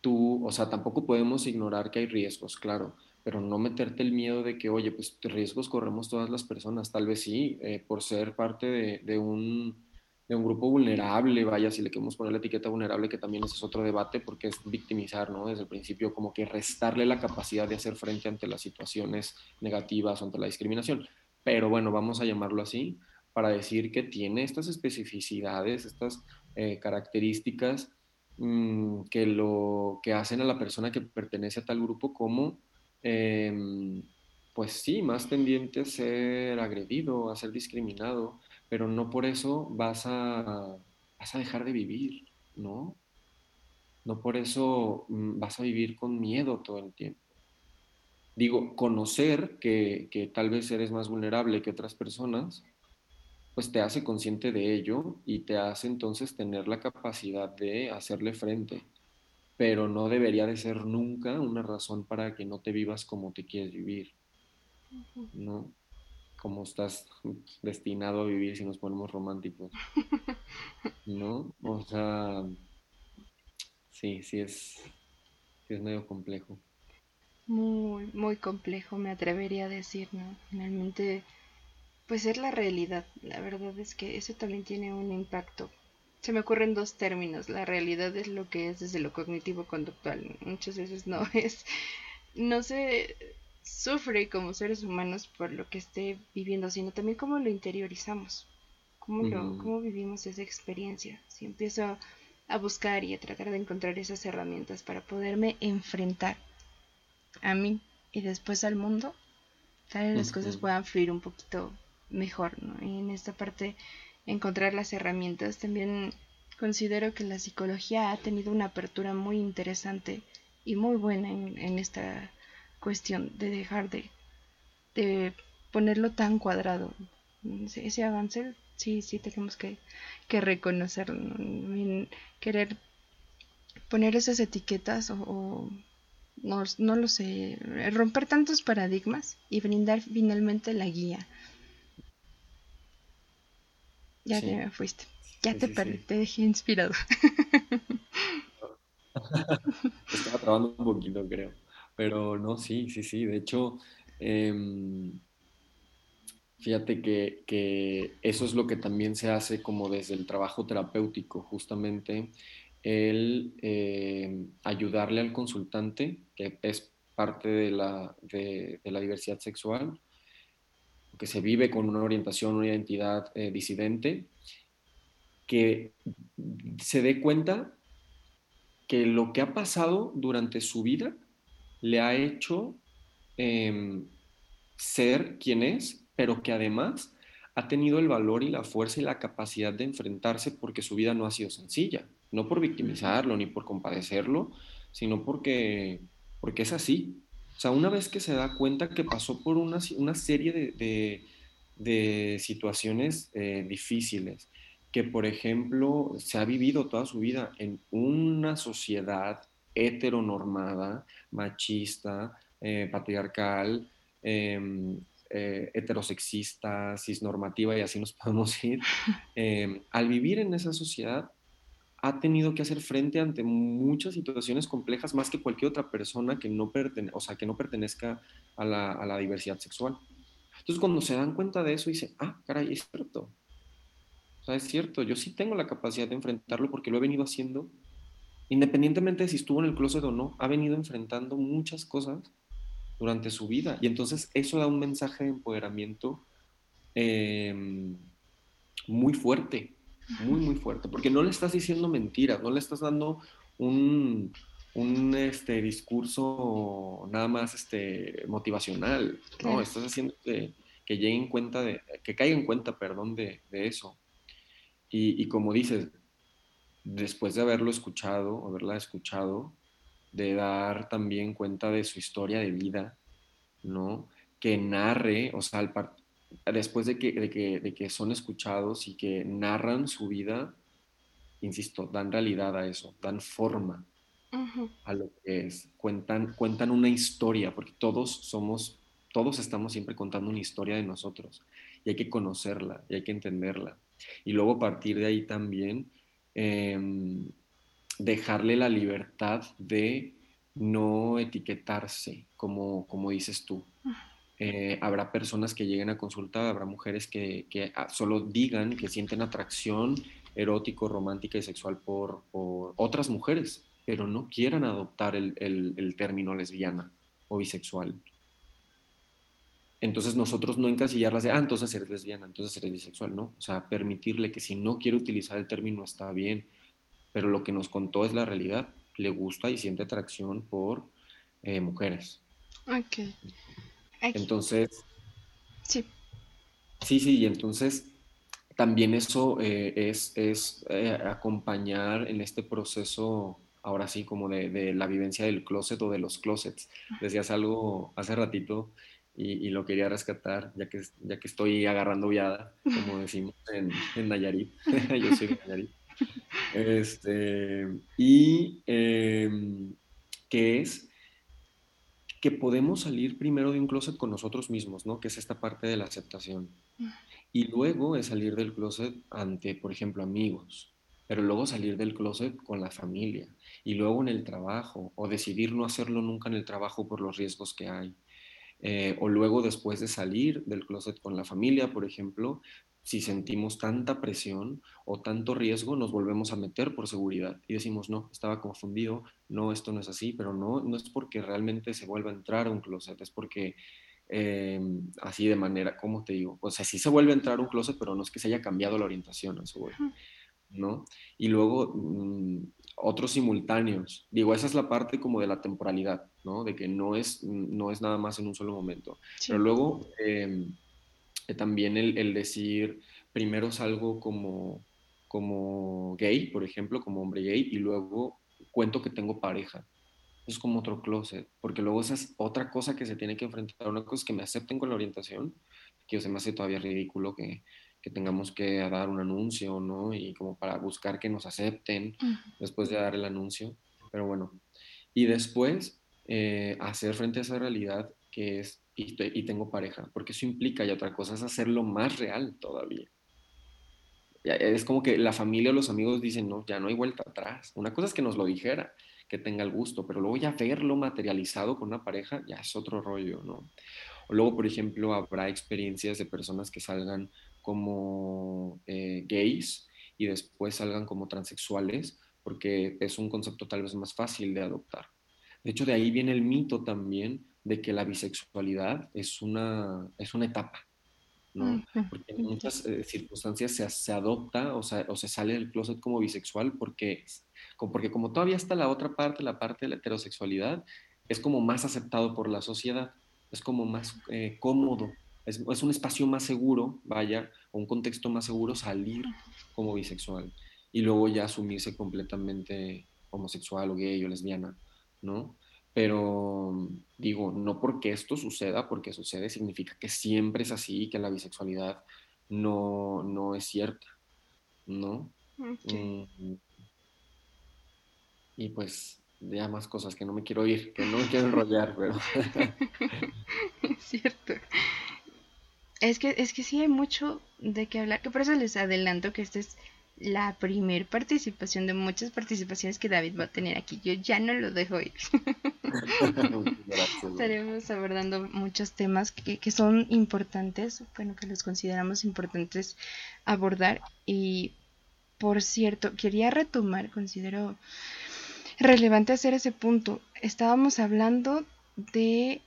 tú, o sea, tampoco podemos ignorar que hay riesgos, claro, pero no meterte el miedo de que, oye, pues riesgos corremos todas las personas, tal vez sí, eh, por ser parte de, un, de, un, grupo vulnerable, vaya, si le queremos poner la etiqueta vulnerable, que también ese es otro debate, porque es victimizar, ¿no? Desde el principio, como que restarle la capacidad de hacer frente ante las situaciones negativas o ante la discriminación. Pero bueno, vamos a llamarlo así, para decir que tiene estas especificidades, estas eh, características Mm, que lo que hacen a la persona que pertenece a tal grupo como, em, pues sí, más tendiente a ser agredido, a ser discriminado, pero no por eso vas a, vas a dejar de vivir, ¿no? No por eso mm, vas a vivir con miedo todo el tiempo. Digo, conocer que, que tal vez eres más vulnerable que otras personas, pues te hace consciente de ello y te hace entonces tener la capacidad de hacerle frente. Pero no debería de ser nunca una razón para que no te vivas como te quieres vivir, ¿no? Como estás destinado a vivir si nos ponemos románticos, *laughs* ¿no? O sea, sí, sí es, sí es medio complejo. Muy, muy complejo, me atrevería a decir, ¿no? Finalmente pues es la realidad. La verdad es que eso también tiene un impacto. Se me ocurren dos términos. La realidad es lo que es desde lo cognitivo-conductual. Muchas veces no *laughs* es, no se sufre como seres humanos por lo que esté viviendo, sino también cómo lo interiorizamos, cómo, lo, cómo vivimos esa experiencia. Si empiezo a buscar y a tratar de encontrar esas herramientas para poderme enfrentar a mí y después al mundo, tal vez las cosas puedan fluir un poquito mejor, ¿no? En esta parte encontrar las herramientas. También considero que la psicología ha tenido una apertura muy interesante y muy buena en, esta cuestión de dejar de, de ponerlo tan cuadrado. Ese, avance sí, sí tenemos que, que reconocerlo. Querer poner esas etiquetas o, no, no, lo sé, romper tantos paradigmas y brindar finalmente la guía. Ya te fuiste. Ya te perdí, te dejé inspirado. *laughs* Estaba trabajando un poquito, creo. Pero no, sí, sí, sí. De hecho, em, fíjate que, que, eso es lo que también se hace como desde el trabajo terapéutico, justamente el eh, ayudarle al consultante, que es parte de la, de, la diversidad sexual, que se vive con una orientación, una identidad eh, disidente, que se dé cuenta que lo que ha pasado durante su vida le ha hecho em, ser quien es, pero que además ha tenido el valor y la fuerza y la capacidad de enfrentarse porque su vida no ha sido sencilla, no por victimizarlo ni por compadecerlo, sino porque, porque es así. O sea, una vez que se da cuenta que pasó por una, serie de, situaciones eh, difíciles, que por ejemplo se ha vivido toda su vida en una sociedad heteronormada, machista, eh, patriarcal, em, eh, heterosexista, cisnormativa y así nos *laughs* podemos ir, *laughs* em, al vivir en esa sociedad ha tenido que hacer frente ante muchas situaciones complejas más que cualquier otra persona que no, o sea, que no pertenezca a la, a la diversidad sexual. Entonces cuando se dan cuenta de eso, dicen, ah, caray, es cierto. O sea, es cierto, yo sí tengo la capacidad de enfrentarlo porque lo he venido haciendo, independientemente de si estuvo en el closet o no, ha venido enfrentando muchas cosas durante su vida. Y entonces eso da un mensaje de empoderamiento em, muy fuerte, muy, muy fuerte, porque no le estás diciendo mentiras, no le estás dando un, un este, discurso nada más este, motivacional, ¿no? Estás haciendo que, que llegue en cuenta de, que caiga en cuenta, perdón, de, de eso. Y, y, como dices, después de haberlo escuchado, haberla escuchado, de dar también cuenta de su historia de vida, ¿no? Que narre, o sea, después de que, de que, son escuchados y que narran su vida, insisto, dan realidad a eso, dan forma a lo que es, cuentan, cuentan una historia, porque todos somos, todos estamos siempre contando una historia de nosotros y hay que conocerla y hay que entenderla. Y luego a partir de ahí también em, dejarle la libertad de no etiquetarse, como, como dices tú. Eh, habrá personas que lleguen a consultar, habrá mujeres que, ah, solo digan que sienten atracción erótico, romántica y sexual por, otras mujeres, pero no quieran adoptar el, término lesbiana o bisexual. Entonces nosotros no encasillarlas de, ah, entonces eres lesbiana, entonces eres bisexual, ¿no? O sea, permitirle que si no quiere utilizar el término está bien, pero lo que nos contó es la realidad, le gusta y siente atracción por eh, mujeres. Ok. Entonces... Sí. Sí, sí, y entonces también eso eh, es, es eh, acompañar en este proceso, ahora sí, como de, la vivencia del closet o de los closets. Decías algo hace ratito y, lo quería rescatar, ya que, ya que estoy agarrando viada, como *laughs* decimos en, en Nayarit. *laughs* Yo soy de Nayarit. *laughs* Este, y em, que es que podemos salir primero de un closet con nosotros mismos, ¿no? Que es esta parte de la aceptación. Y luego es salir del closet ante, por ejemplo, amigos, pero luego salir del closet con la familia y luego en el trabajo o decidir no hacerlo nunca en el trabajo por los riesgos que hay. Eh, o luego después de salir del closet con la familia, por ejemplo, si sentimos tanta presión o tanto riesgo, nos volvemos a meter por seguridad y decimos, no, estaba confundido, no, esto no es así, pero no, no es porque realmente se vuelva a entrar a un closet, es porque eh, así de manera, ¿cómo te digo? O sea, sí se vuelve a entrar a un closet, pero no es que se haya cambiado la orientación, eso, ¿no? Y luego mm, otros simultáneos, digo, esa es la parte como de la temporalidad, ¿no? De que no es, no es nada más en un solo momento, pero luego... Eh, también el, decir, primero salgo como, como gay, por ejemplo, como hombre gay, y luego cuento que tengo pareja. Es como otro closet, porque luego esa es otra cosa que se tiene que enfrentar. Una cosa es que me acepten con la orientación, que se me hace todavía ridículo que, que tengamos que dar un anuncio, ¿no? Y como para buscar que nos acepten después de dar el anuncio. Pero bueno, y después eh, hacer frente a esa realidad que es y, tengo pareja, porque eso implica, y otra cosa es hacerlo más real todavía. Es como que la familia o los amigos dicen, no, ya no hay vuelta atrás. Una cosa es que nos lo dijera, que tenga el gusto, pero luego ya verlo materializado con una pareja ya es otro rollo, ¿no? O luego, por ejemplo, habrá experiencias de personas que salgan como eh, gays y después salgan como transexuales, porque es un concepto tal vez más fácil de adoptar. De hecho, de ahí viene el mito también de que la bisexualidad es una, es una etapa, ¿no? Porque en muchas eh, circunstancias se, se adopta o, o, se sale del closet como bisexual porque, porque como todavía está la otra parte, la parte de la heterosexualidad, es como más aceptado por la sociedad, es como más eh, cómodo, es, es, un espacio más seguro, vaya, o un contexto más seguro salir como bisexual y luego ya asumirse completamente homosexual o gay o lesbiana, ¿no? Pero digo, no porque esto suceda, porque sucede, significa que siempre es así, que la bisexualidad no, no es cierta, ¿no? Mm, y pues ya más cosas que no me quiero ir, que no me quiero enrollar, pero... es *laughs* cierto. Es que, es que sí hay mucho de qué hablar, que por eso les adelanto que este es la primer participación de muchas participaciones que David va a tener aquí. Yo ya no lo dejo ir. *laughs* Estaremos abordando muchos temas que, que, son importantes, bueno, que los consideramos importantes abordar. Y, por cierto, quería retomar, considero relevante hacer ese punto. Estábamos hablando de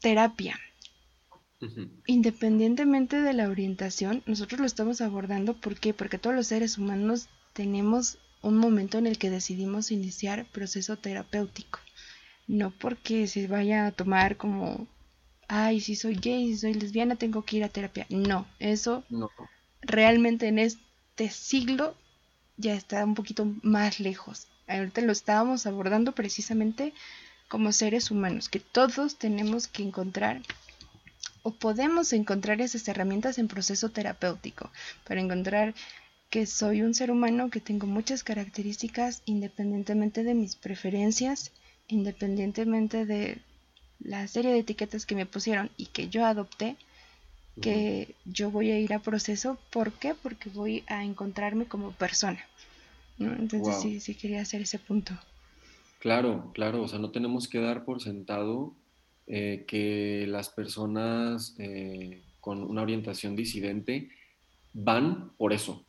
terapia Independientemente de la orientación, nosotros lo estamos abordando ¿por qué? Porque todos los seres humanos tenemos un momento en el que decidimos iniciar proceso terapéutico. No porque se vaya a tomar como, ay, si soy gay, si soy lesbiana, tengo que ir a terapia. No, eso realmente en este siglo ya está un poquito más lejos. Ahorita lo estábamos abordando precisamente como seres humanos, que todos tenemos que encontrar o podemos encontrar esas herramientas en proceso terapéutico para encontrar que soy un ser humano que tengo muchas características independientemente de mis preferencias, independientemente de la serie de etiquetas que me pusieron y que yo adopté, que yo voy a ir a proceso. ¿Por qué? Porque voy a encontrarme como persona. Entonces sí, sí quería hacer ese punto. Claro, claro, o sea, no tenemos que dar por sentado eh, que las personas eh, con una orientación disidente van por eso.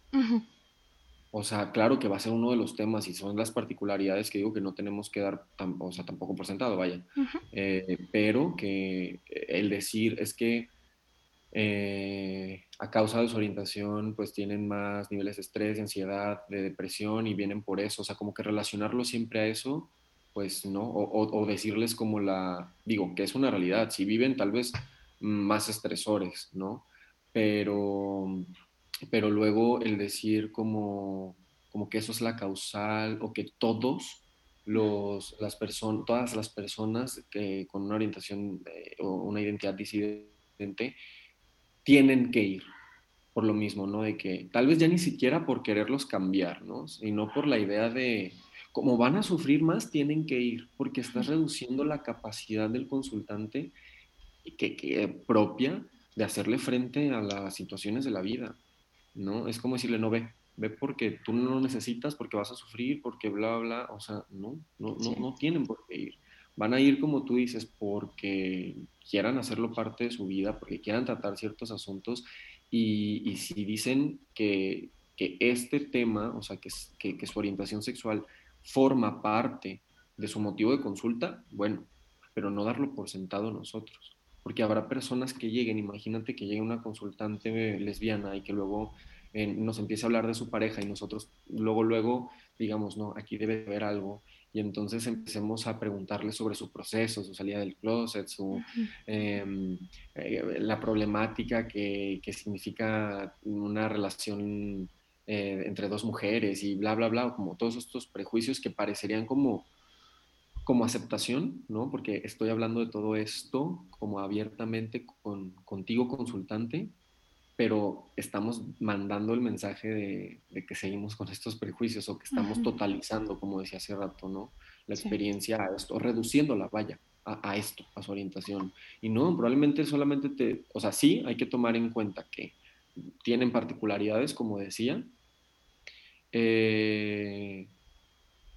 O sea, claro que va a ser uno de los temas y son las particularidades que digo que no tenemos que dar, o sea, tampoco por sentado, vaya. Eh, pero que el decir es que a causa de su orientación, pues tienen más niveles de estrés, de ansiedad, de depresión y vienen por eso. O sea, como que relacionarlo siempre a eso pues no, o, decirles como la, digo, que es una realidad, si viven tal vez más estresores, ¿no? Pero, pero luego el decir como, como que eso es la causal o que todos los, las personas, todas las personas que con una orientación eh, o una identidad disidente tienen que ir por lo mismo, ¿no? De que tal vez ya ni siquiera por quererlos cambiar, ¿no? Sino por la idea de, como van a sufrir más, tienen que ir, porque estás reduciendo la capacidad del consultante que, que, propia de hacerle frente a las situaciones de la vida, ¿no? Es como decirle, no ve, ve porque tú no lo necesitas, porque vas a sufrir, porque bla, bla, o sea, no, no, no, no tienen por qué ir. Van a ir, como tú dices, porque quieran hacerlo parte de su vida, porque quieran tratar ciertos asuntos, y, y si dicen que, que, este tema, o sea, que, que, que su orientación sexual forma parte de su motivo de consulta, bueno, pero no darlo por sentado nosotros. Porque habrá personas que lleguen, imagínate que llegue una consultante lesbiana y que luego eh, nos empiece a hablar de su pareja y nosotros luego, luego digamos, no, aquí debe haber algo. Y entonces empecemos a preguntarle sobre su proceso, su salida del closet, su, em, eh, la problemática que, que significa una relación eh, entre dos mujeres y bla, bla, bla, como todos estos prejuicios que parecerían como, como aceptación, ¿no? Porque estoy hablando de todo esto como abiertamente con, contigo consultante, pero estamos mandando el mensaje de, que seguimos con estos prejuicios o que estamos totalizando, como decía hace rato, ¿no? La experiencia a esto, reduciéndola, vaya, a, a, esto, a su orientación. Y no, probablemente solamente te, o sea, sí hay que tomar en cuenta que tienen particularidades, como decía, eh,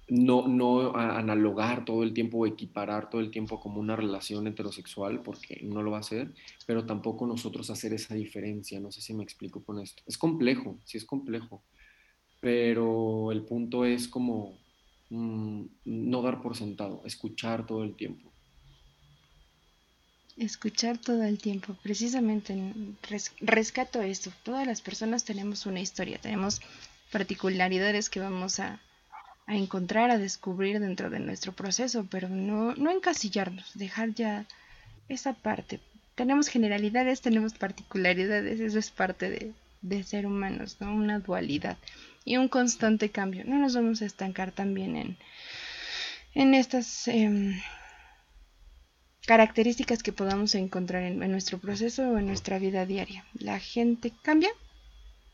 no, no analogar todo el tiempo o equiparar todo el tiempo como una relación heterosexual, porque no lo va a hacer, pero tampoco nosotros hacer esa diferencia. No sé si me explico con esto. Es complejo, sí es complejo, pero el punto es como mm, no dar por sentado, escuchar todo el tiempo. Escuchar todo el tiempo, precisamente rescato esto. Todas las personas tenemos una historia, tenemos particularidades que vamos a, a encontrar, a descubrir dentro de nuestro proceso, pero no, no encasillarnos, dejar ya esa parte. Tenemos generalidades, tenemos particularidades, eso es parte de, de ser humanos, ¿no? Una dualidad y un constante cambio. No nos vamos a estancar también en, en estas em, características que podamos encontrar en, nuestro proceso o en nuestra vida diaria. La gente cambia,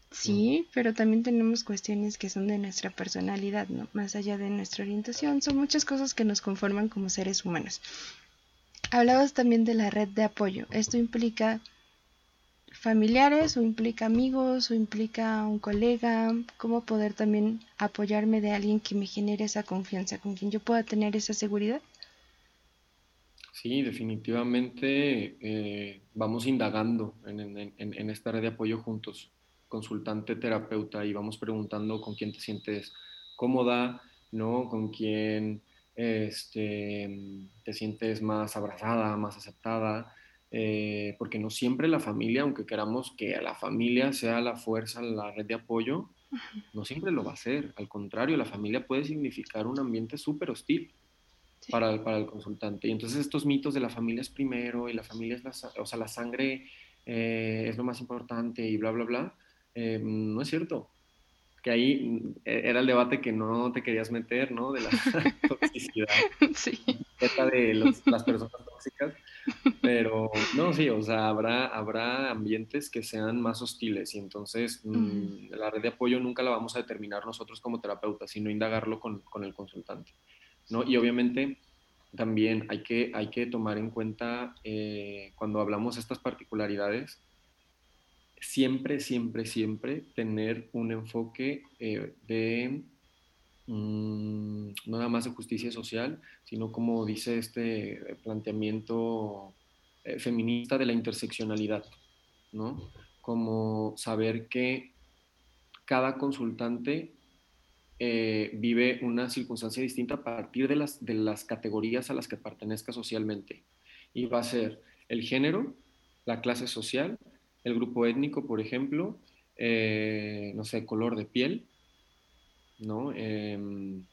sí, pero también tenemos cuestiones que son de nuestra personalidad, ¿no? Más allá de nuestra orientación, son muchas cosas que nos conforman como seres humanos. Hablabas también de la red de apoyo. Esto implica familiares o implica amigos o implica un colega, cómo poder también apoyarme de alguien que me genere esa confianza, con quien yo pueda tener esa seguridad. Sí, definitivamente eh, vamos indagando en, esta red de apoyo juntos, consultante, terapeuta, y vamos preguntando con quién te sientes cómoda, ¿no? Con quién este, te sientes más abrazada, más aceptada, eh, porque no siempre la familia, aunque queramos que la familia sea la fuerza, la red de apoyo, no siempre lo va a ser. Al contrario, la familia puede significar un ambiente súper hostil para, el, para el consultante. Y entonces estos mitos de la familia es primero y la familia es la, o sea, la sangre eh, es lo más importante y bla, bla, bla, eh, no es cierto que ahí era el debate que no te querías meter, ¿no? De la *laughs* *laughs* toxicidad. Sí. de las personas tóxicas. Pero no, sí, o sea, habrá, habrá ambientes que sean más hostiles y entonces mm, la red de apoyo nunca la vamos a determinar nosotros como terapeutas, sino indagarlo con, con el consultante, ¿no? Y obviamente también hay que, hay que tomar en cuenta eh, cuando hablamos de estas particularidades, siempre, siempre, siempre tener un enfoque eh, de mm, no nada más de justicia social, sino como dice este planteamiento eh, feminista de la interseccionalidad, ¿no? Como saber que cada consultante eh, vive una circunstancia distinta a partir de las, de las categorías a las que pertenezca socialmente. Y va a ser el género, la clase social, el grupo étnico, por ejemplo, eh, no sé, color de piel, ¿no? Em,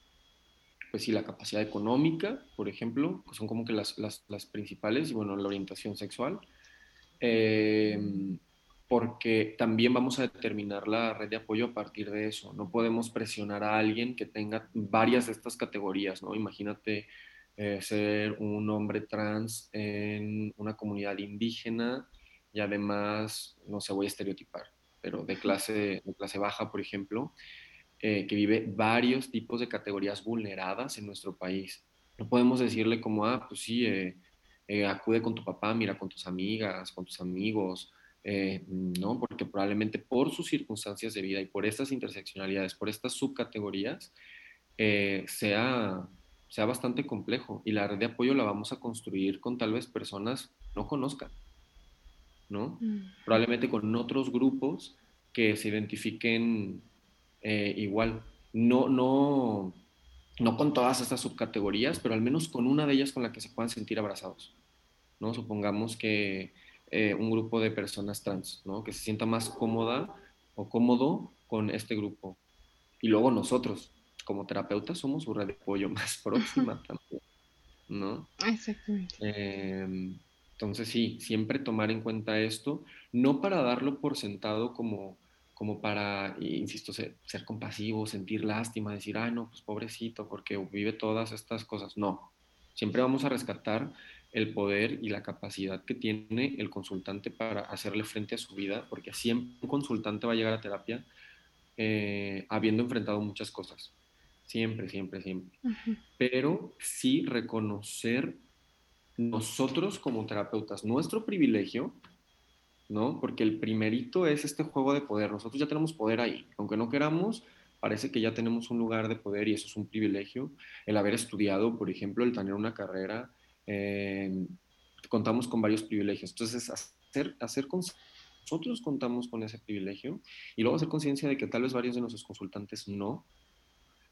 pues sí, la capacidad económica, por ejemplo, que son como que las, principales, y bueno, la orientación sexual, em, porque también vamos a determinar la red de apoyo a partir de eso. No podemos presionar a alguien que tenga varias de estas categorías, ¿no? Imagínate eh, ser un hombre trans en una comunidad indígena y además, no se voy a estereotipar, pero de clase, de clase baja, por ejemplo, eh, que vive varios tipos de categorías vulneradas en nuestro país. No podemos decirle como, ah, pues sí, eh, acude con tu papá, mira con tus amigas, con tus amigos, no, porque probablemente por sus circunstancias de vida y por estas interseccionalidades, por estas subcategorías, sea, sea bastante complejo y la red de apoyo la vamos a construir con tal vez personas no conozcan. ¿no? Mm. Probablemente con otros grupos que se identifiquen eh, igual. No, no, no con todas estas subcategorías, pero al menos con una de ellas con la que se puedan sentir abrazados, ¿no? Supongamos que eh, un grupo de personas trans, ¿no? Que se sienta más cómoda o cómodo con este grupo. Y luego nosotros, como terapeutas, somos su red de apoyo *laughs* más próxima *laughs* también, ¿no? Exactamente. Em, entonces sí, siempre tomar en cuenta esto, no para darlo por sentado como, como para, insisto, ser, compasivo, sentir lástima, decir, ay no, pues pobrecito, porque vive todas estas cosas. No, siempre vamos a rescatar el poder y la capacidad que tiene el consultante para hacerle frente a su vida, porque siempre un consultante va a llegar a terapia eh, habiendo enfrentado muchas cosas. Siempre, siempre, siempre. Pero sí reconocer nosotros como terapeutas, nuestro privilegio, ¿no? Porque el primerito es este juego de poder. Nosotros ya tenemos poder ahí. Aunque no queramos, parece que ya tenemos un lugar de poder y eso es un privilegio. El haber estudiado, por ejemplo, el tener una carrera, contamos con varios privilegios. Entonces, hacer, hacer nosotros contamos con ese privilegio y luego hacer conciencia de que tal vez varios de nuestros consultantes no,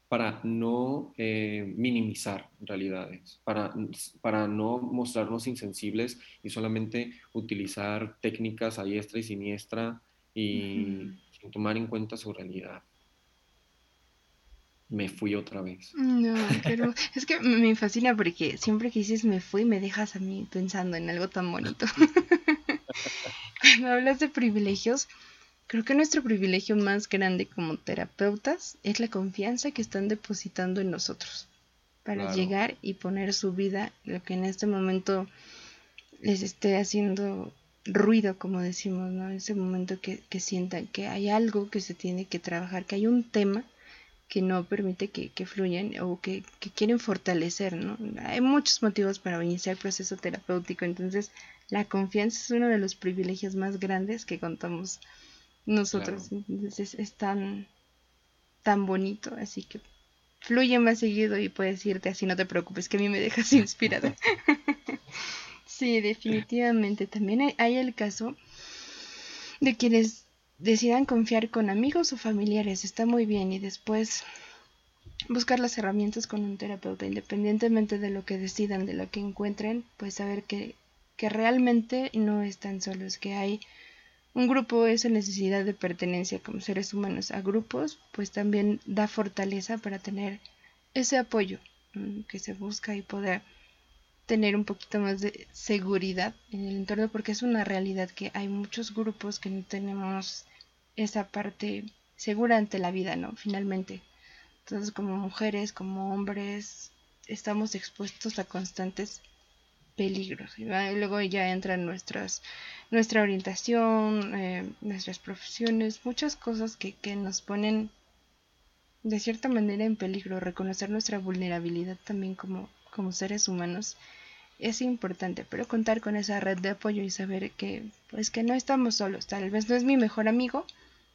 para no eh, minimizar realidades, para, para no mostrarnos insensibles y solamente utilizar técnicas a diestra y siniestra y sin tomar en cuenta su realidad. Me fui otra vez. No, *laughs* pero es que me fascina porque siempre que dices me fui, me dejas a mí pensando en algo tan bonito. *laughs* Cuando hablas de privilegios, Creo que nuestro privilegio más grande como terapeutas es la confianza que están depositando en nosotros para llegar y poner su vida, lo que en este momento les esté haciendo ruido, como decimos, ¿no? Ese momento que, sientan que hay algo que se tiene que trabajar, que hay un tema que no permite que, que fluyan o que, que, quieren fortalecer, ¿no? Hay muchos motivos para iniciar el proceso terapéutico, entonces la confianza es uno de los privilegios más grandes que contamos nosotros. Entonces es tan, tan bonito, así que fluye más seguido y puedes irte así, no te preocupes, que a mí me dejas inspirada. *laughs* sí, definitivamente. También hay, el caso de quienes decidan confiar con amigos o familiares, está muy bien, y después buscar las herramientas con un terapeuta, independientemente de lo que decidan, de lo que encuentren, pues saber que, que realmente no están solos, que hay un grupo, esa necesidad de pertenencia como seres humanos a grupos, pues también da fortaleza para tener ese apoyo que se busca y poder tener un poquito más de seguridad en el entorno porque es una realidad que hay muchos grupos que no tenemos esa parte segura ante la vida, ¿no? Finalmente. Entonces como mujeres, como hombres, estamos expuestos a constantes peligros. Y luego ya entran nuestras, nuestra orientación, eh, nuestras profesiones, muchas cosas que, que nos ponen de cierta manera en peligro. Reconocer nuestra vulnerabilidad también como, como seres humanos es importante, pero contar con esa red de apoyo y saber que pues que no estamos solos. Tal vez no es mi mejor amigo,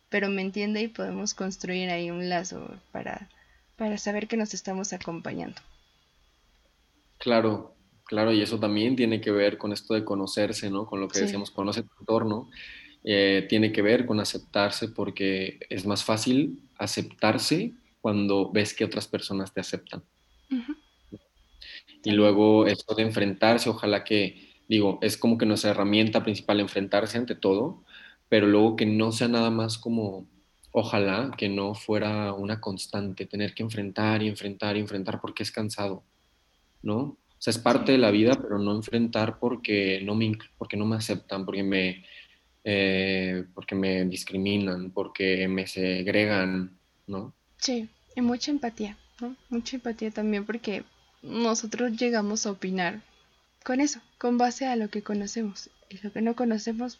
pero me entiende y podemos construir ahí un lazo para, para saber que nos estamos acompañando. Claro, Claro, y eso también tiene que ver con esto de conocerse, ¿no? Con lo que decíamos, conoce tu entorno. Eh, tiene que ver con aceptarse porque es más fácil aceptarse cuando ves que otras personas te aceptan. Y luego esto de enfrentarse, ojalá que, digo, es como que nuestra herramienta principal enfrentarse ante todo, pero luego que no sea nada más como, ojalá que no fuera una constante, tener que enfrentar y enfrentar y enfrentar porque es cansado, ¿no? sea, es parte de la vida, pero no enfrentar porque no me, porque no me aceptan, porque me, eh, porque me discriminan, porque me segregan, ¿no? Sí, y mucha empatía, ¿no? Mucha empatía también porque nosotros llegamos a opinar con eso, con base a lo que conocemos. Y lo que no conocemos,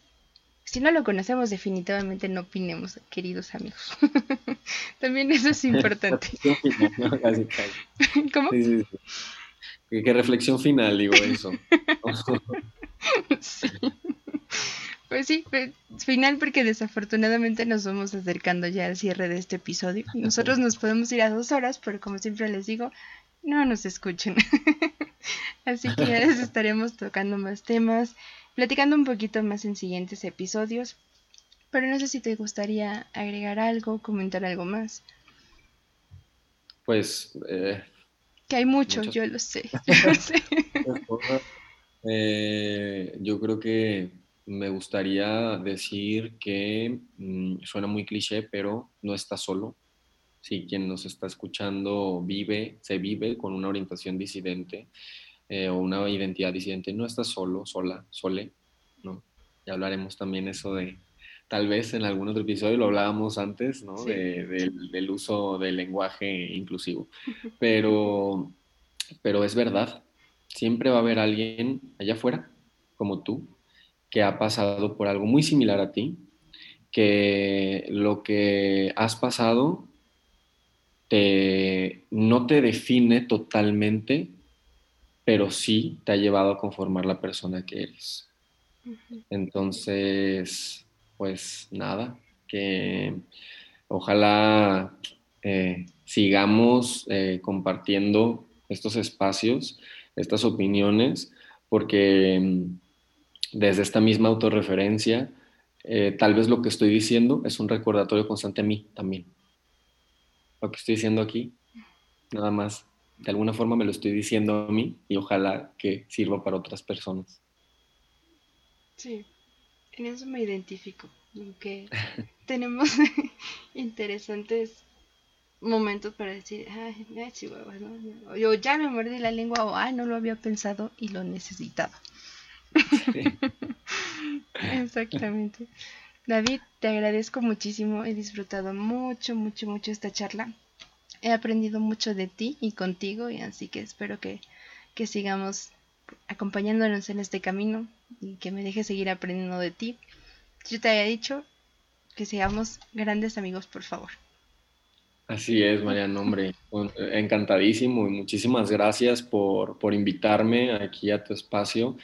si no lo conocemos, definitivamente no opinemos, queridos amigos. *laughs* también eso es *laughs* importante. *laughs* ¿Cómo? Sí, sí, sí. Qué, reflexión final, digo eso. Pues sí, final porque desafortunadamente nos vamos acercando ya al cierre de este episodio. Nosotros nos podemos ir a dos horas, pero como siempre les digo, no nos escuchen. *laughs* Así que ya les *laughs* estaremos tocando más temas, platicando un poquito más en siguientes episodios. Pero no sé si te gustaría agregar algo, comentar algo más. Pues eh, que hay mucho, yo lo sé. *laughs* Yo, sé. Eh, yo creo que me gustaría decir que mm, suena muy cliché, pero no está solo. Si quien nos está escuchando vive, se vive con una orientación disidente eh, o una identidad disidente, no está solo, sola, sole, ¿no? Ya hablaremos también eso de, tal vez en algún otro episodio lo hablábamos antes, ¿no? del uso del lenguaje inclusivo. Pero, pero es verdad, siempre va a haber alguien allá afuera, como tú, que ha pasado por algo muy similar a ti, que lo que has pasado te, no te define totalmente, pero sí te ha llevado a conformar la persona que eres. Entonces, pues nada, que ojalá eh, sigamos eh, compartiendo estos espacios, estas opiniones, porque mm, desde esta misma autorreferencia eh, tal vez lo que estoy diciendo es un recordatorio constante a mí también. Lo que estoy diciendo aquí, nada más, de alguna forma me lo estoy diciendo a mí y ojalá que sirva para otras personas. Sí, en eso me identifico, aunque *laughs* tenemos *laughs* interesantes momentos para decir, ay, ay chihuahua, ¿no? Yo ya me mordí la lengua o, ay, no lo había pensado y lo necesitaba. *laughs* Exactamente. David, te agradezco muchísimo. He disfrutado mucho, mucho, mucho esta charla. He aprendido mucho de ti y contigo y así que espero que, que sigamos acompañándonos en este camino y que me dejes seguir aprendiendo de ti. Yo te había dicho que seamos grandes amigos, por favor. Así es, Mariano, hombre, encantadísimo y muchísimas gracias por, por invitarme aquí a tu espacio.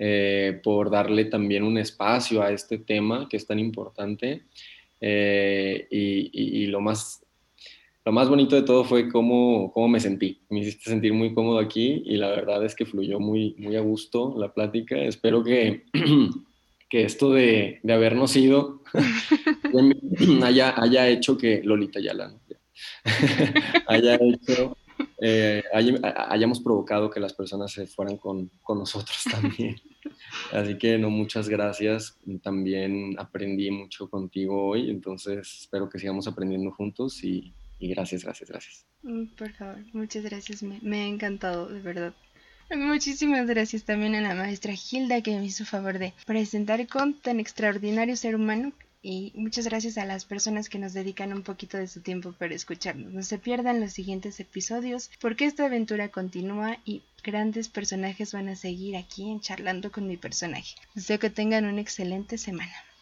Eh, por darle también un espacio a este tema que es tan importante. Eh, y, lo, más, lo más bonito de todo fue cómo, cómo, me sentí. Me hiciste sentir muy cómodo aquí y la verdad es que fluyó muy, muy a gusto la plática. Espero que, *clears throat* que esto de, de habernos ido *laughs* haya, *clears throat* haya hecho que Lolita Yala *laughs* haya hecho eh, hayamos provocado que las personas se fueran con, con, nosotros *laughs* también. Así que no, muchas gracias. También aprendí mucho contigo hoy, entonces espero que sigamos aprendiendo juntos y, y gracias, gracias, gracias. Mm, por favor, muchas gracias. Me, me ha encantado, de verdad. Muchísimas gracias también a la maestra Hilda que me hizo favor de presentar con tan extraordinario ser humano y muchas gracias a las personas que nos dedican un poquito de su tiempo para escucharnos. No se pierdan los siguientes episodios porque esta aventura continúa y grandes personajes van a seguir aquí charlando con mi personaje. Deseo que tengan una excelente semana.